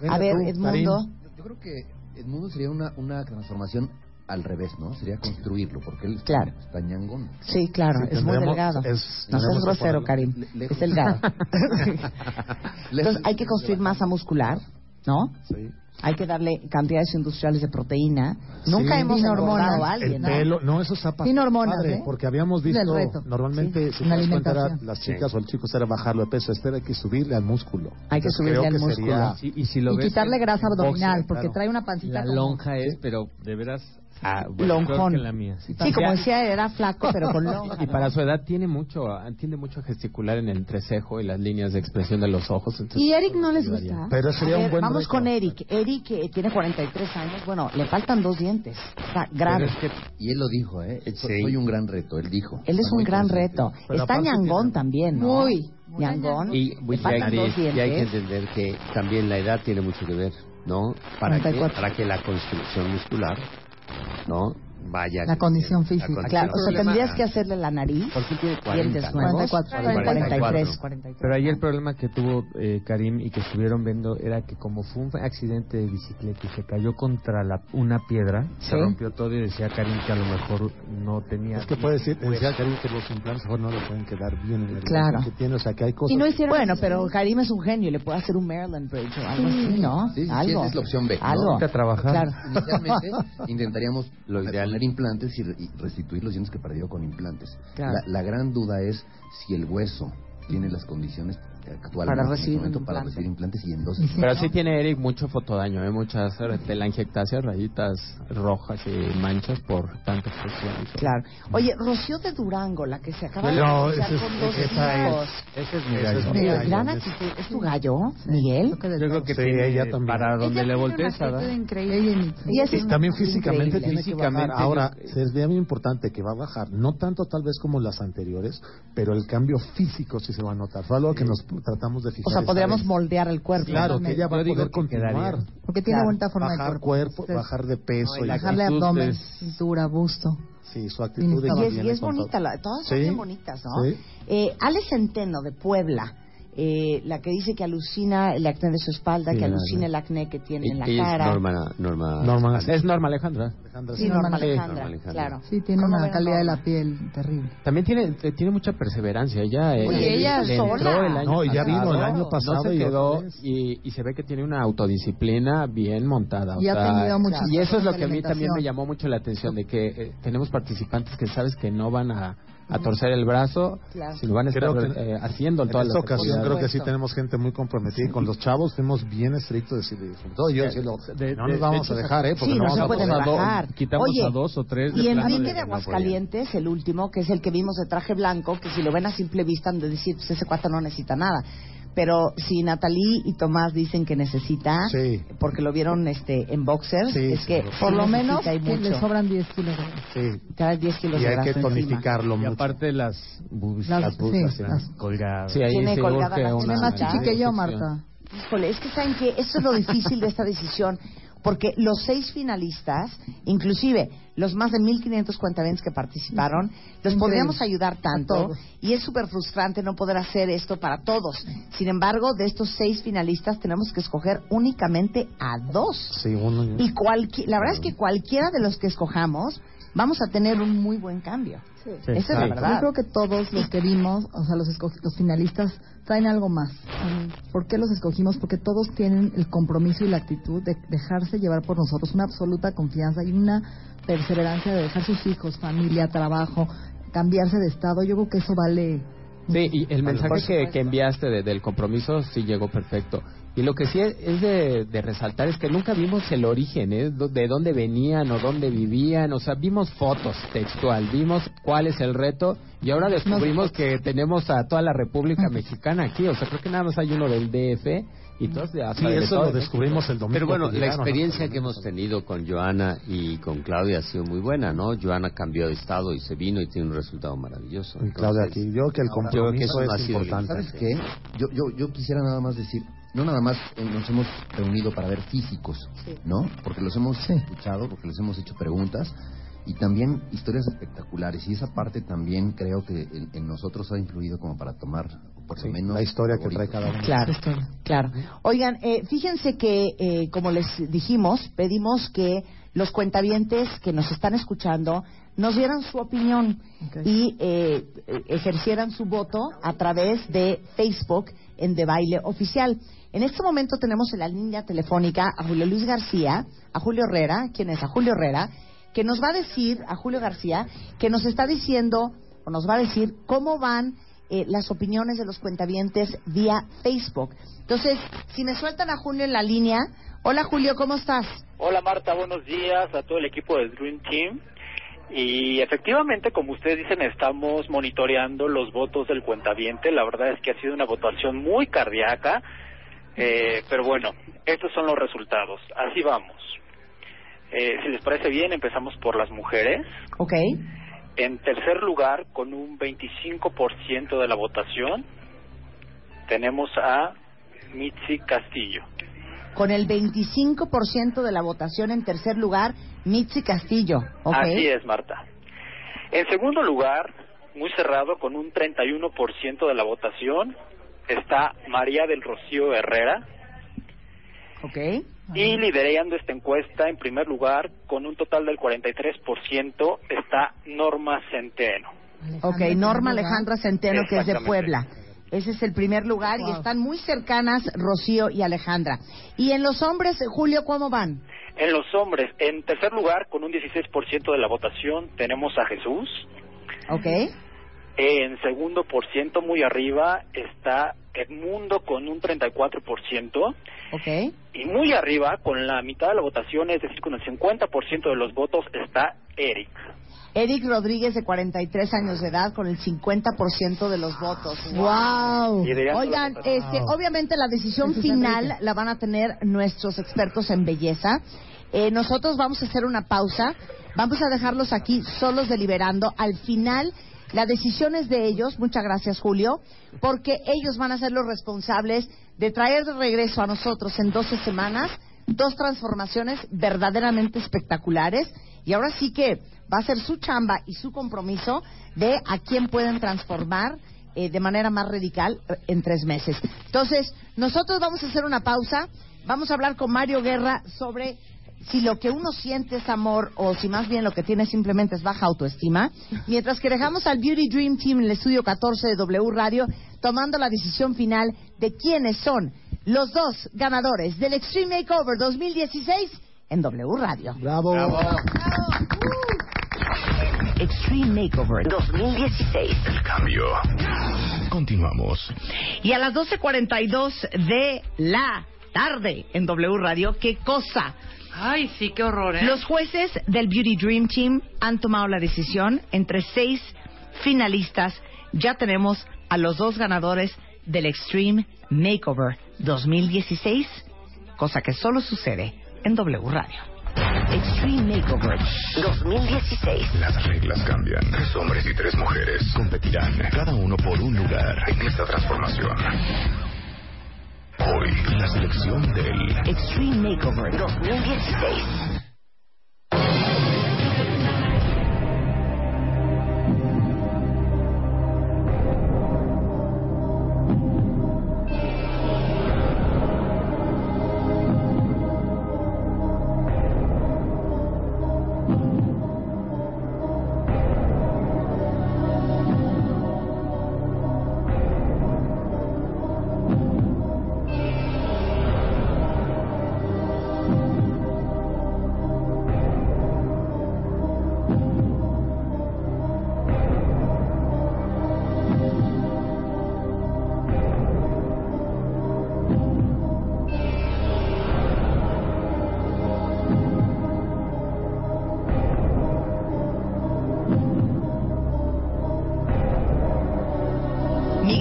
A ver, Edmundo. Yo creo que Edmundo sería una, una transformación al revés, ¿no? Sería construirlo, porque él claro. está ñangón. Sí, claro, es muy delgado. Es, no Karim. Es delgado. Entonces hay que construir masa muscular, ¿no? Sí. Hay que darle cantidades industriales de proteína. Sí, Nunca hemos sin hormonas, a alguien. El no, eso está Sin hormonas, ¿eh? Porque habíamos visto, normalmente, si nos cuenta, las chicas o el chico era bajarlo de peso. Este hay que subirle al músculo. Hay que subirle al músculo. Y, quitarle eh, grasa abdominal, porque trae una pancita. La lonja es, pero de veras Ah, bueno, lonjón. La mía. Sí, como decía, era flaco, pero con lonja. Y para su edad tiene mucho, tiene mucho gesticular en el entrecejo y las líneas de expresión de los ojos. Entonces, y Eric no les gusta. Pero sería ver, un buen Vamos reto. con Eric. Eric eh, tiene 43 años. Bueno, le faltan dos dientes. O sea, grave. Es que, y él lo dijo, ¿eh? Sí. Soy un gran reto, él dijo. Él es un gran reto. Pero Está ñangón tiene... también, ¿no? Muy. Ñangón. Y, y, y hay que entender que también la edad tiene mucho que ver. ¿no? ¿Para. Para que la construcción muscular 能。vaya. La condición física. La condición claro, o sea, tendrías que hacerle la nariz. Porque tiene 40, 44, 43, 43. Pero ahí el problema que tuvo eh, Karim y que estuvieron viendo era que como fue un accidente de bicicleta y se cayó contra la, una piedra, ¿Sí? se rompió todo y decía Karim que a lo mejor no tenía... Es que puede decir, decía Karim que los implantes mejor no le pueden quedar bien en el claro. que tiene, o sea, que hay cosas... Y no hicieron bueno, pero Karim es un genio y le puede hacer un Maryland Bridge o algo sí. así, ¿no? Sí, algo. Sí, esa es la opción B. Algo. ¿no? Trabajar. Claro. Inicialmente intentaríamos lo ideal implantes y, restituir los dientes que perdió con implantes. La, la gran duda es si el hueso tiene las condiciones actualmente para este recibir, implantes y endoces. Pero sí tiene Eric mucho fotodaño, ¿eh? muchas eh, telangiectasias, rayitas rojas y manchas por tanta expresión. Claro. Oye, Rocío de Durango, la que se acaba de no, es, con dos esa hijos. Es, es tu gallo, Miguel? Yo creo que sí, tiene, ella también. Para donde le voltees, y también físicamente, increíble. físicamente. Ahora, se es importante que va a bajar, no tanto tal vez como las anteriores, pero el cambio físico sí se va a notar. Fue algo que nos tratamos de fijar. O sea, podríamos vez. moldear el cuerpo. Claro, que ella va a poder continuar. Porque tiene claro. bonita forma bajar de cuerpo. cuerpo bajar de peso. No, y bajarle abdomen, es... cintura, busto. Sí, su actitud. Y, y es, y es bonita, la, todas son sí, bien bonitas, ¿no? Sí. Eh, Ale Centeno, de Puebla, eh, la que dice que alucina el acné de su espalda, que alucina el acné que tiene en la es cara. Norma, norma, norma, es Norma Alejandra. Sí, norma, Alejandra, claro. Sí, tiene una calidad de la piel terrible. También tiene, eh, tiene mucha perseverancia. Ella, eh, sola. Entró el año ya pasado, vino el año pasado. Se quedó y, y, se ve que tiene una autodisciplina bien montada. Y, o sea, y eso es lo que a mí también me llamó mucho la atención, de que eh, tenemos participantes que sabes que no van a a torcer el brazo, claro. si lo van a estar eh, haciendo en toda esta ocasión creo que sí tenemos gente muy comprometida y con los chavos fuimos bien estrictos de decir, todo yo no nos vamos a dejar, eh, porque sí, no, vamos a, bajar. Do, quitamos Oye, a dos o tres de Y Enrique de Aguascalientes, el último, que es el que vimos de traje blanco, que si lo ven a simple vista han de decir, pues, ese cuate no necesita nada. Pero si Natalie y Tomás dicen que necesita, sí. porque lo vieron este en boxers, sí, es que sí, por lo menos que le sobran 10 kilos. Sí. Cada 10 kilos y hay que tonificarlo mucho. Y aparte las bus, las, las, busas, las colgadas. Sí, ahí Tiene colgada la una, más chichi que yo, Marta. Híjole, es que saben que eso es lo difícil de esta decisión porque los seis finalistas, inclusive los más de 1.500 cuentavientes que participaron, los podríamos ayudar tanto y es súper frustrante no poder hacer esto para todos. Sin embargo, de estos seis finalistas tenemos que escoger únicamente a dos. Sí, uno. Y cualqui- la verdad es que cualquiera de los que escojamos vamos a tener un muy buen cambio. Esa es la verdad. Yo creo que todos los que vimos, o sea, los, los finalistas, traen algo más. ¿Por qué los escogimos? Porque todos tienen el compromiso y la actitud de dejarse llevar por nosotros, una absoluta confianza y una perseverancia de dejar sus hijos, familia, trabajo, cambiarse de estado. Yo creo que eso vale. Sí, y el mensaje que, que enviaste de- del compromiso sí llegó perfecto. Y lo que sí es, de, de resaltar es que nunca vimos el origen, ¿eh? De dónde venían o dónde vivían. O sea, vimos fotos textual, vimos cuál es el reto y ahora descubrimos que tenemos a toda la República Mexicana aquí. O sea, creo que nada más hay uno del DF y todos de Sí, eso todo lo descubrimos el domingo Pero bueno, la experiencia que hemos tenido con Joana y con Claudia ha sido muy buena, ¿no? Joana cambió de estado y se vino y tiene un resultado maravilloso. Y Claudia aquí. Yo creo que el que compromiso es sido importante. ¿Sabes qué? Yo, yo, yo quisiera nada más decir, no nada más eh, nos hemos reunido para ver físicos, ¿no? Porque los hemos escuchado, porque les hemos hecho preguntas y también historias espectaculares. Y esa parte también creo que en, en nosotros ha influido como para tomar, por lo menos, la historia que trae cada uno. Claro, claro. Oigan, eh, fíjense que, eh, como les dijimos, pedimos que los cuentavientes que nos están escuchando nos dieran su opinión y eh, ejercieran su voto a través de Facebook en De Baile Oficial. En este momento tenemos en la línea telefónica a Julio Luis García, a Julio Herrera, quien es a Julio Herrera, que nos va a decir, a Julio García, que nos está diciendo, o nos va a decir cómo van eh, las opiniones de los cuentavientes vía Facebook. Entonces, si me sueltan a Julio en la línea, hola Julio, ¿cómo estás? Hola Marta, buenos días a todo el equipo del Dream Team. Y efectivamente, como ustedes dicen, estamos monitoreando los votos del cuentaviente. La verdad es que ha sido una votación muy cardíaca. Eh, pero bueno, estos son los resultados. Así vamos. Eh, si les parece bien, empezamos por las mujeres. Ok. En tercer lugar, con un 25% de la votación, tenemos a Mitzi Castillo. Con el 25% de la votación en tercer lugar, Mitzi Castillo. Ok. Así es, Marta. En segundo lugar, muy cerrado, con un 31% de la votación, está María del Rocío Herrera. Ok. Y liderando esta encuesta, en primer lugar, con un total del 43%, está Norma Centeno. Ok, Norma Alejandra Centeno, que es de. Puebla. Ese es el primer lugar y están muy cercanas Rocío y Alejandra. Y en los hombres, Julio, ¿cómo van? En los hombres, en tercer lugar, con un 16% de la votación, tenemos a Jesús. Ok. En segundo por ciento, muy arriba, está Edmundo con un 34%. Ok. Y muy arriba, con la mitad de la votación, es decir, con el 50% de los votos, está Eric. Eric Rodríguez, de 43 años de edad, con el 50% de los votos. ¡Wow! Oigan, este, obviamente la decisión final la van a tener nuestros expertos en belleza. Eh, nosotros vamos a hacer una pausa. Vamos a dejarlos aquí solos deliberando. Al final, la decisión es de ellos. Muchas gracias, Julio. Porque ellos van a ser los responsables de traer de regreso a nosotros en 12 semanas dos transformaciones verdaderamente espectaculares. Y ahora sí que va a ser su chamba y su compromiso de a quién pueden transformar eh, de manera más radical eh, en tres meses. Entonces, nosotros vamos a hacer una pausa. Vamos a hablar con Mario Guerra sobre si lo que uno siente es amor o si más bien lo que tiene simplemente es baja autoestima. Mientras que dejamos al Beauty Dream Team en el estudio 14 de W Radio tomando la decisión final de quiénes son los dos ganadores del Extreme Makeover 2016 en W Radio. Bravo. Extreme Makeover 2016. El cambio. Continuamos. Y a las 12.42 de la tarde en W Radio, ¿qué cosa? Ay, sí, qué horror, ¿eh? Los jueces del Beauty Dream Team han tomado la decisión. Entre seis finalistas ya tenemos a los dos ganadores del Extreme Makeover 2016, cosa que solo sucede en W Radio. Extreme Makeover 2016. Las reglas cambian. Tres hombres y tres mujeres competirán, cada uno por un lugar en esta transformación. Hoy, las selección del Extreme Makeover 2016.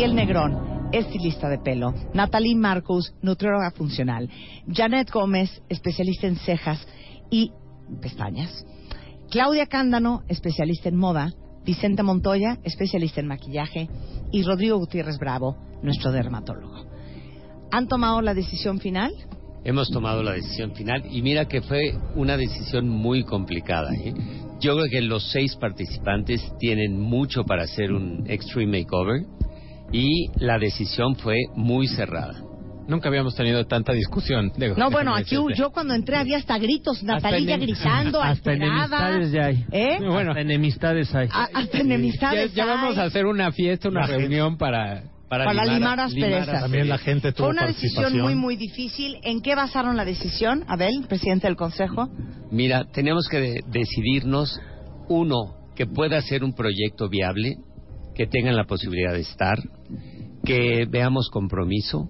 Miguel Negrón, estilista de pelo. Natalie Marcus, nutrióloga funcional. Janet Gómez, especialista en cejas y pestañas. Claudia Cándano, especialista en moda. Vicente Montoya, especialista en maquillaje. Y Rodrigo Gutiérrez Bravo, nuestro dermatólogo. ¿Han tomado la decisión final? Hemos tomado la decisión final y mira que fue una decisión muy complicada. ¿eh? Yo creo que los seis participantes tienen mucho para hacer un Extreme Makeover y la decisión fue muy cerrada. Nunca habíamos tenido tanta discusión. de- No, bueno, aquí decirte. yo cuando entré había hasta gritos, Natalia gritando, hasta alterada. enemistades ya hay. ¿Eh? Bueno, hasta enemistades hay. A- hasta enemistades Ya, ya vamos hay. a hacer una fiesta, una La gente- reunión para... Para limar asperezas. También la gente tuvo Fue una decisión muy, muy difícil. ¿En qué basaron la decisión, Abel, presidente del Consejo? Mira, tenemos que de- decidirnos, uno, que pueda ser un proyecto viable, que tengan la posibilidad de estar, que veamos compromiso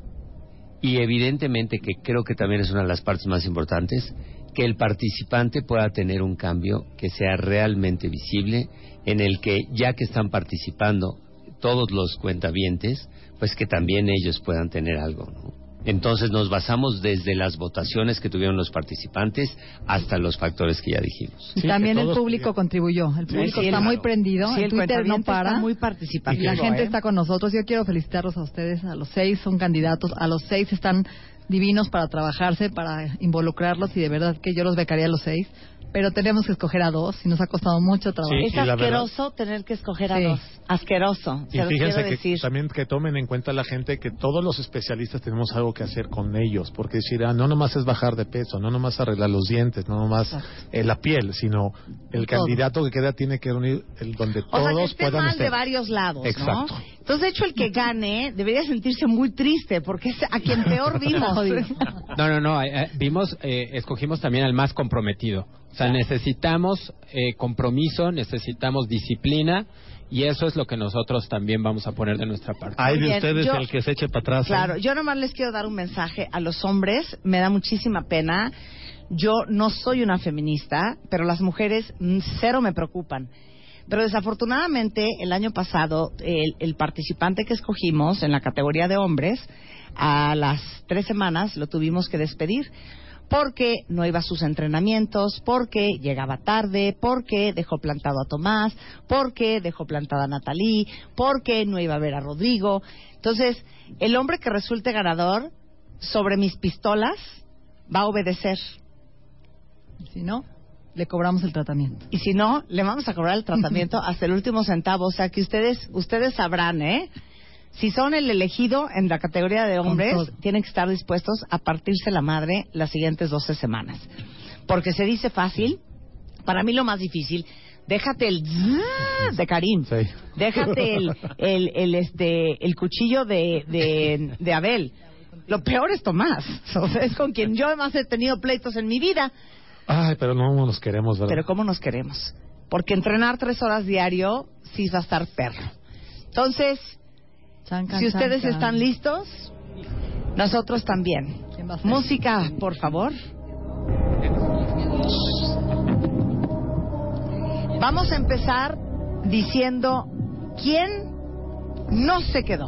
y evidentemente que creo que también es una de las partes más importantes, que el participante pueda tener un cambio que sea realmente visible, en el que ya que están participando todos los cuentavientes, pues que también ellos puedan tener algo. ¿no? Entonces nos basamos desde las votaciones que tuvieron los participantes hasta los factores que ya dijimos. Y también el público contribuyó. El Sí, público sí, está claro. muy prendido. Sí, el Twitter no para. está muy participativo, Y la gente ¿eh? está con nosotros. Yo quiero felicitarlos a ustedes. A los seis son candidatos. A los seis están divinos para trabajarse, para involucrarlos. Y de verdad que yo los becaría a los seis. Pero tenemos que escoger a dos y nos ha costado mucho trabajo. es asqueroso tener que escoger a Sí. dos. Asqueroso. Y Se fíjense que decir. también que tomen en cuenta la gente que todos los especialistas tenemos algo que hacer con ellos, porque decir, ah, no nomás es bajar de peso, no nomás arreglar los dientes, no nomás eh, la piel, sino el Todo. candidato que queda tiene que unir el donde O sea, que todos esté puedan mal estar. de varios lados, Exacto. ¿no? Entonces, de hecho, el que gane debería sentirse muy triste porque es a quien peor vimos. No, no, no. eh, eh, vimos, eh, escogimos también al más comprometido. O sea, necesitamos eh, compromiso, necesitamos disciplina y eso es lo que nosotros también vamos a poner de nuestra parte. Hay de ustedes yo- el que se eche para atrás. ¿eh? Claro, yo nomás les quiero dar un mensaje a los hombres. Me da muchísima pena. Yo no soy una feminista, pero las mujeres mm, cero me preocupan. Pero desafortunadamente el año pasado el, el participante que escogimos en la categoría de hombres a las tres semanas lo tuvimos que despedir porque no iba a sus entrenamientos, porque llegaba tarde, porque dejó plantado a Tomás, porque dejó plantada a Natalí, porque no iba a ver a Rodrigo. Entonces, el hombre que resulte ganador sobre mis pistolas va a obedecer. Si no, le cobramos el tratamiento. Y si no, le vamos a cobrar el tratamiento hasta el último centavo. O sea que ustedes, ustedes sabrán, ¿eh? Si son el elegido en la categoría de hombres, tienen que estar dispuestos a partirse la madre las siguientes 12 semanas. Porque se dice fácil, para mí lo más difícil, déjate el de Karim, déjate el, el, el, este, el cuchillo de, de, de Abel. Lo peor es Tomás, o sea, es con quien yo además he tenido pleitos en mi vida. Ay, pero no nos queremos, ¿verdad? Pero ¿cómo nos queremos? Porque entrenar tres horas diario sí va a estar perro. Entonces, Si ustedes están listos, nosotros también. Música, por favor. Vamos a empezar diciendo quién no se quedó.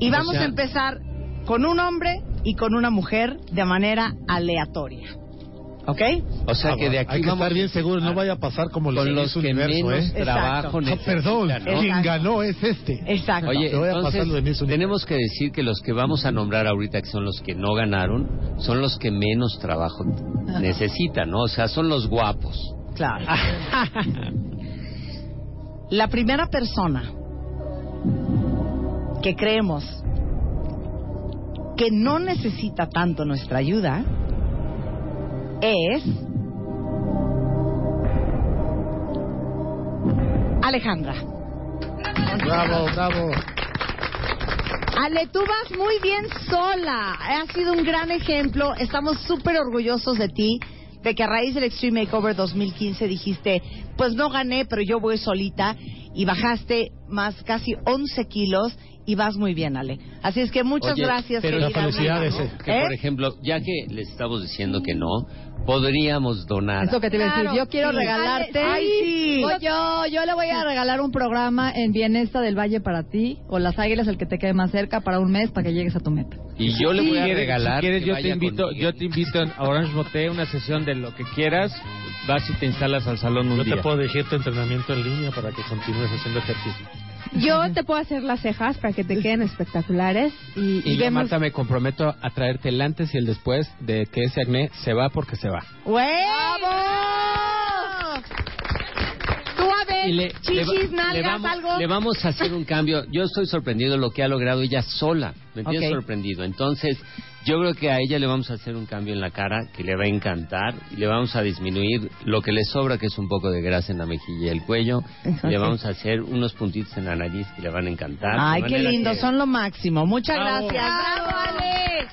Y vamos O sea- a empezar con un hombre y con una mujer de manera aleatoria. ¿Ok? O sea que de aquí Hay que vamos estar bien seguros, no vaya a pasar como con los, que Universo, menos ¿eh? trabajo No, Perdón, ¿no? quien ganó es este. Exacto. Oye, entonces de Universo. tenemos que decir que los que vamos a nombrar ahorita, que son los que no ganaron, son los que menos trabajo necesitan, ¿no? O sea, son los guapos. Claro. La primera persona que creemos que no necesita tanto nuestra ayuda es Alejandra. Bravo, bravo. Ale, tú vas muy bien sola. Has sido un gran ejemplo. Estamos súper orgullosos de ti, de que a raíz del Extreme Makeover 2015 dijiste, pues no gané, pero yo voy solita. Y bajaste más casi 11 kilos y vas muy bien, Ale. Así es que muchas Oye, gracias. pero querida amiga. Que, ¿Eh? por ejemplo, ya que les estamos diciendo que no, podríamos donar. Eso que te iba a decir, yo quiero sí. regalarte. Ay, sí. Yo, yo le voy a regalar un programa en Bienesta del Valle para ti, o Las Águilas, el que te quede más cerca, para un mes, para que llegues a tu meta. Y yo le voy a regalar. Si quieres, que yo te invito, yo te invito a Orange Moté, una sesión de lo que quieras. Vas y te instalas al salón un Yo día. te puedo decir tu entrenamiento en línea para que continúes haciendo ejercicio. Yo te puedo hacer las cejas para que te queden espectaculares y, Y y yo, vemos Marta, me comprometo a traerte el antes y el después de que ese acné se va porque se va. ¡Bravo! Y le, chichis, le- nalgas, le vamos, algo. le vamos a hacer un cambio. Yo estoy sorprendido de lo que ha logrado ella sola. Me tiene Ok. sorprendido. Entonces, yo creo que a ella le vamos a hacer un cambio en la cara que le va a encantar y le vamos a disminuir lo que le sobra, que es un poco de grasa en la mejilla y el cuello. Le vamos a hacer unos puntitos en la nariz que le van a encantar. Ay, qué lindo, que- son lo máximo. Muchas Bravo. gracias. ¡Bravo, Ale!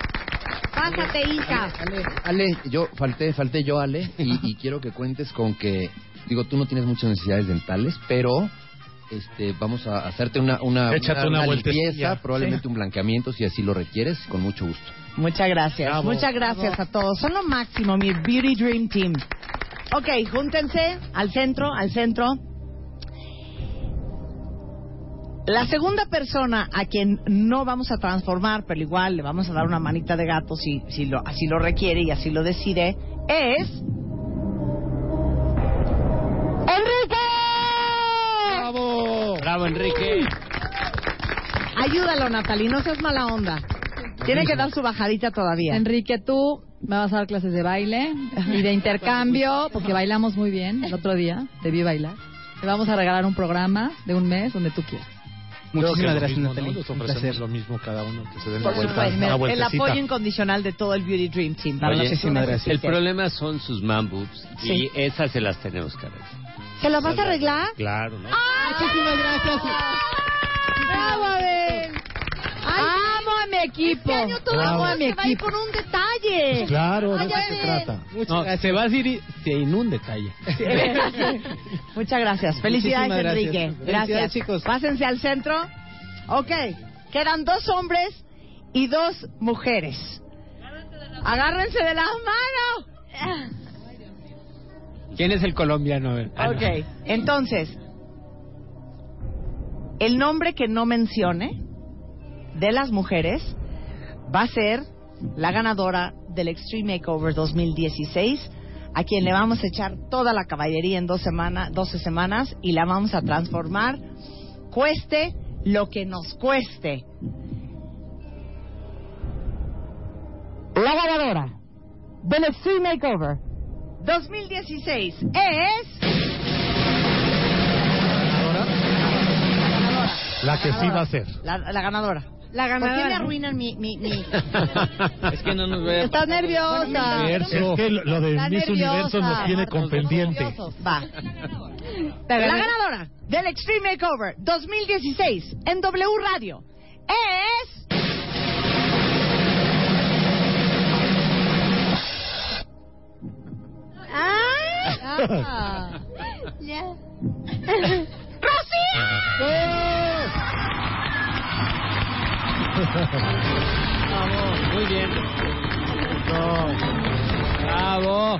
Pásate, hija. Ale, Ale, yo falté, falté yo, Ale, y, y quiero que cuentes con que, digo, tú no tienes muchas necesidades dentales, pero este, vamos a hacerte una, una, Échate una vueltecilla. limpieza, probablemente Sí. un blanqueamiento, si así lo requieres, con mucho gusto. Muchas gracias. Bravo. Muchas gracias a todos. Son lo máximo, mi Beauty Dream Team. Ok, júntense al centro, al centro. La segunda persona a quien no vamos a transformar, pero igual le vamos a dar una manita de gato si, si lo, así lo requiere y así lo decide, es... ¡Enrique! ¡Bravo! Bravo, Enrique. Ayúdalo, Natalie, no seas mala onda. Tiene que dar su bajadita todavía. Enrique, tú me vas a dar clases de baile y de intercambio, porque bailamos muy bien el otro día, te vi bailar. Te vamos a regalar un programa de un mes donde tú quieras. Muchísimas gracias, mismo, Natalie. ¿no? Les Un ofrecemos placer. lo mismo cada uno, que se den Por una vuelta, supuesto, una el apoyo incondicional de todo el Beauty Dream Team. para Oye, tú necesites. el problema son sus man boobs Sí. y esas se las tenemos que arreglar. ¿Se lo vas a arreglar? Claro, ¿no? Muchísimas gracias. ¡Bravo, a mi equipo. Este año todo Amo a mi se va a ir por un detalle. Pues claro, de Ay, eso se trata. No, se va a ir se inunde detalle. Muchas gracias. Felicidades, Muchísimas gracias. Enrique. Felicidades, Gracias. chicos. Pásense al centro. Ok. Quedan dos hombres y dos mujeres. Agárrense de las manos. ¿Quién es el colombiano? Ah, no. Ok. Entonces, el nombre que no mencione de las mujeres va a ser la ganadora del Extreme Makeover 2016, a quien le vamos a echar toda la caballería en dos semana, 12 semanas y la vamos a transformar, cueste lo que nos cueste. La ganadora del Extreme Makeover 2016 es... La que sí va a ser. La, la ganadora. La ¿Por qué ganadora. me arruinan mi... mi, mi... Es que no nos vea. Estás nerviosa. Es que lo de Está Miss nerviosa. Universo nos tiene con pendiente. Va. La ganadora del Extreme Makeover 2016 en W Radio es... Ah. Muy bien. Bravo.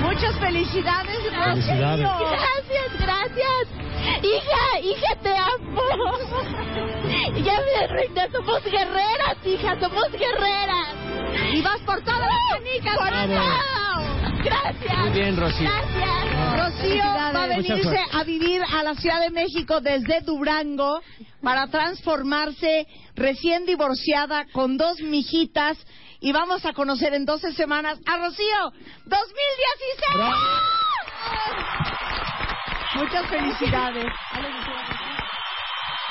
Muchas felicidades, Felicidades. Rogelio. Gracias, gracias. Hija, hija, te amo. Ya me reina, somos guerreras, hija, somos guerreras. Y vas por todas las canicas. Bravo. Gracias. Muy bien, Rocío. Rocío va a venirse a vivir a la Ciudad de México desde Durango para transformarse recién divorciada con dos mijitas y vamos a conocer en 12 semanas a Rocío 2016. Muchas felicidades.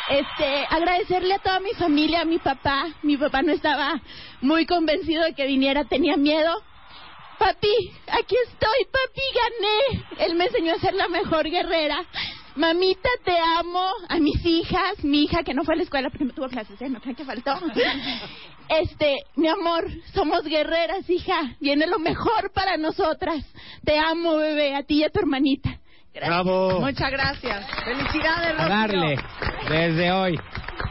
Este, agradecerle a toda mi familia, a mi papá. Mi papá no estaba muy convencido de que viniera, tenía miedo. Papi, aquí estoy, papi, gané. Él me enseñó a ser la mejor guerrera. Mamita, te amo. A mis hijas, mi hija que no fue a la escuela porque no tuvo clases, ¿eh? no crean que faltó. Este, mi amor, somos guerreras, hija. Viene lo mejor para nosotras. Te amo, bebé, a ti y a tu hermanita. Bravo. Muchas gracias. Felicidades, A darle, desde hoy.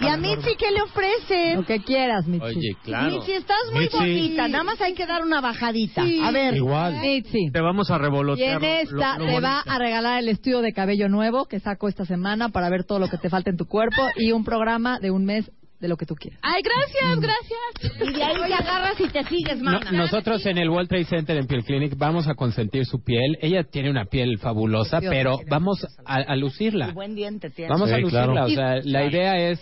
¿Y a Mitzi qué le ofrecen? Lo que quieras, Mitzi. Oye, claro. Mitzi, estás muy Mitzi. bonita. Nada más hay que dar una bajadita. Sí. A ver. Igual. Mitzi. Te vamos a Y revolotear. en esta lo- lo te va a regalar el estudio de cabello nuevo que saco esta semana para ver todo lo que te falta en tu cuerpo y un programa de un mes de lo que tú quieras. Ay, gracias, gracias. Y de ahí te agarras y te sigues, No, mana. nosotros en el World Trade Center en Piel Clinic vamos a consentir su piel. Ella tiene una piel fabulosa, pero vamos a, a Y lucirla. buen diente tiene. Vamos a Sí, lucirla. claro. O sea, la idea es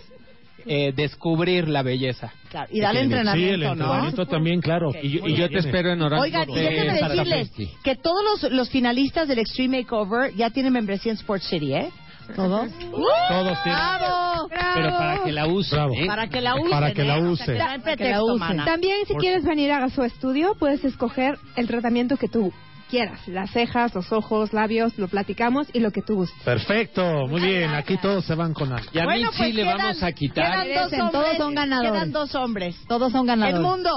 eh, descubrir la belleza. Claro, y darle Sí, el Sí, el entrenamiento, ¿no? entrenamiento también, claro. Y, yo- y yo te espero en Orange. Oigan, y de déjenme decirles que todos los, los finalistas del Extreme Makeover ya tienen membresía en Sports City, ¿eh? ¿Todos? Todos tienen. ¡Bravo! Pero para que la use. Bravo. ¿eh? Para que la usen, Para que la ¿eh? O sea, que que la usen. También si Por- quieres venir a su estudio, puedes escoger el tratamiento que tú quieras. Las cejas, los ojos, labios, lo platicamos y lo que tú gustes. Perfecto, muy bien. Aquí todos se van con A. Y a Bueno, pues le quedan- vamos a quitar. Quedan dos Merecen, hombres. todos son ganadores. Quedan dos hombres. Todos son ganadores. El mundo.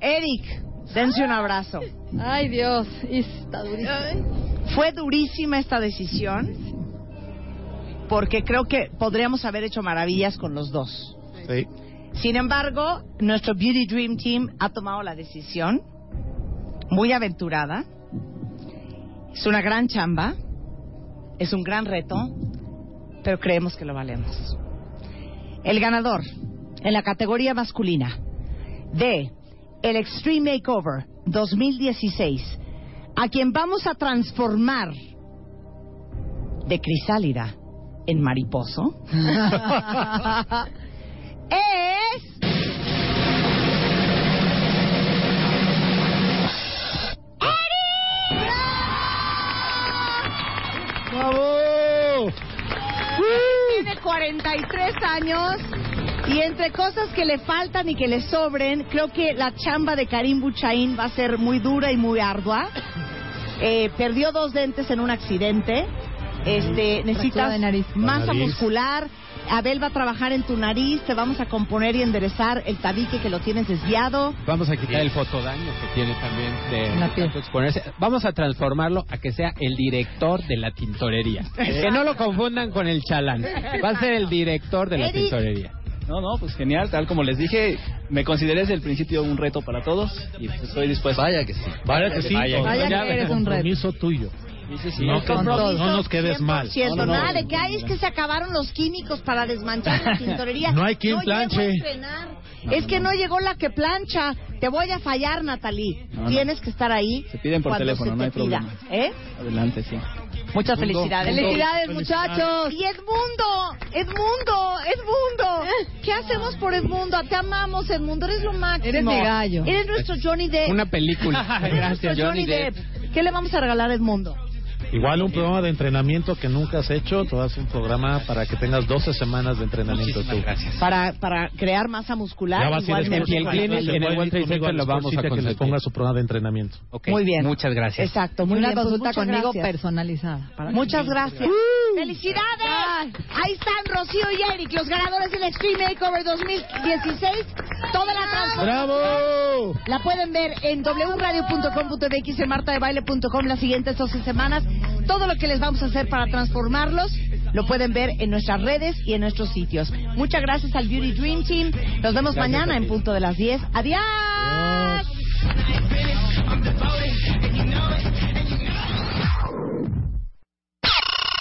Eric, dense un abrazo. Ay, Dios. y Está durísimo. Fue durísima esta decisión porque creo que podríamos haber hecho maravillas con los dos. Sí. Sin embargo, nuestro Beauty Dream Team ha tomado la decisión muy aventurada. Es una gran chamba, es un gran reto, pero creemos que lo valemos. El ganador en la categoría masculina de el Extreme Makeover 2016, a quien vamos a transformar de crisálida en mariposo, es... ¡Bravo! Tiene 43 años y entre cosas que le faltan y que le sobren, creo que la chamba de Karim Buchaín va a ser muy dura y muy ardua. Eh, perdió dos dentes en un accidente. Este, necesitas de nariz. masa nariz. muscular. Abel va a trabajar en tu nariz, te vamos a componer y enderezar el tabique que lo tienes desviado. Vamos a quitar el fotodaño que tiene también de La piel. tanto exponerse. Vamos a transformarlo a que sea el director de la tintorería. Que no lo confundan con el chalán. Va a ser el director de la Eric. tintorería. No, no, pues genial, tal como les dije, me consideré desde el principio un reto para todos y pues estoy dispuesto. Vaya que sí. Vaya que sí. Vaya, Vaya Ya, que eres un reto. compromiso tuyo. Sí, sí, No, no, nos quedes mal. 100%. No, no, no. Nada de que hay es que se acabaron los químicos para desmanchar la tintorería. No hay quien planche. es que no llegó la que plancha. Te voy a fallar, Natalie. No, no. Tienes que estar ahí. Se piden por teléfono, se no hay pida. problema. ¿Eh? Adelante, sí. Muchas Mundo. felicidades. Felicidades, muchachos. Y Edmundo, Edmundo, Edmundo. ¿Qué hacemos por Edmundo? Te amamos, Edmundo. Eres lo máximo. Eres mi gallo. Eres nuestro Johnny Depp. Una película. Eres nuestro Gracias, Johnny Depp. ¿Qué le vamos a regalar a Edmundo? Igual un programa de entrenamiento que nunca has hecho. Te vas a un programa para que tengas 12 semanas de entrenamiento tú. gracias. Para, para crear masa muscular. Ya vas a ir igualmente. después en el Clinic, en el Trade Center lo vamos a que les consentir. ponga su programa de entrenamiento. Ok, Muy bien. Muchas gracias. Exacto, muy una bien. Pues consulta muchas conmigo gracias. personalizada. para Muchas gracias. ¡Felicidades! Ahí están Rocío y Eric, los ganadores del Extreme Makeover 2016. Toda la transformación ¡Bravo! la pueden ver en wradio.com.mx, en martadebaile.com las siguientes 12 semanas. Todo lo que les vamos a hacer para transformarlos lo pueden ver en nuestras redes y en nuestros sitios. Muchas gracias al Beauty Dream Team. Nos vemos mañana en punto de las 10. ¡Adiós!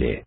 Baile.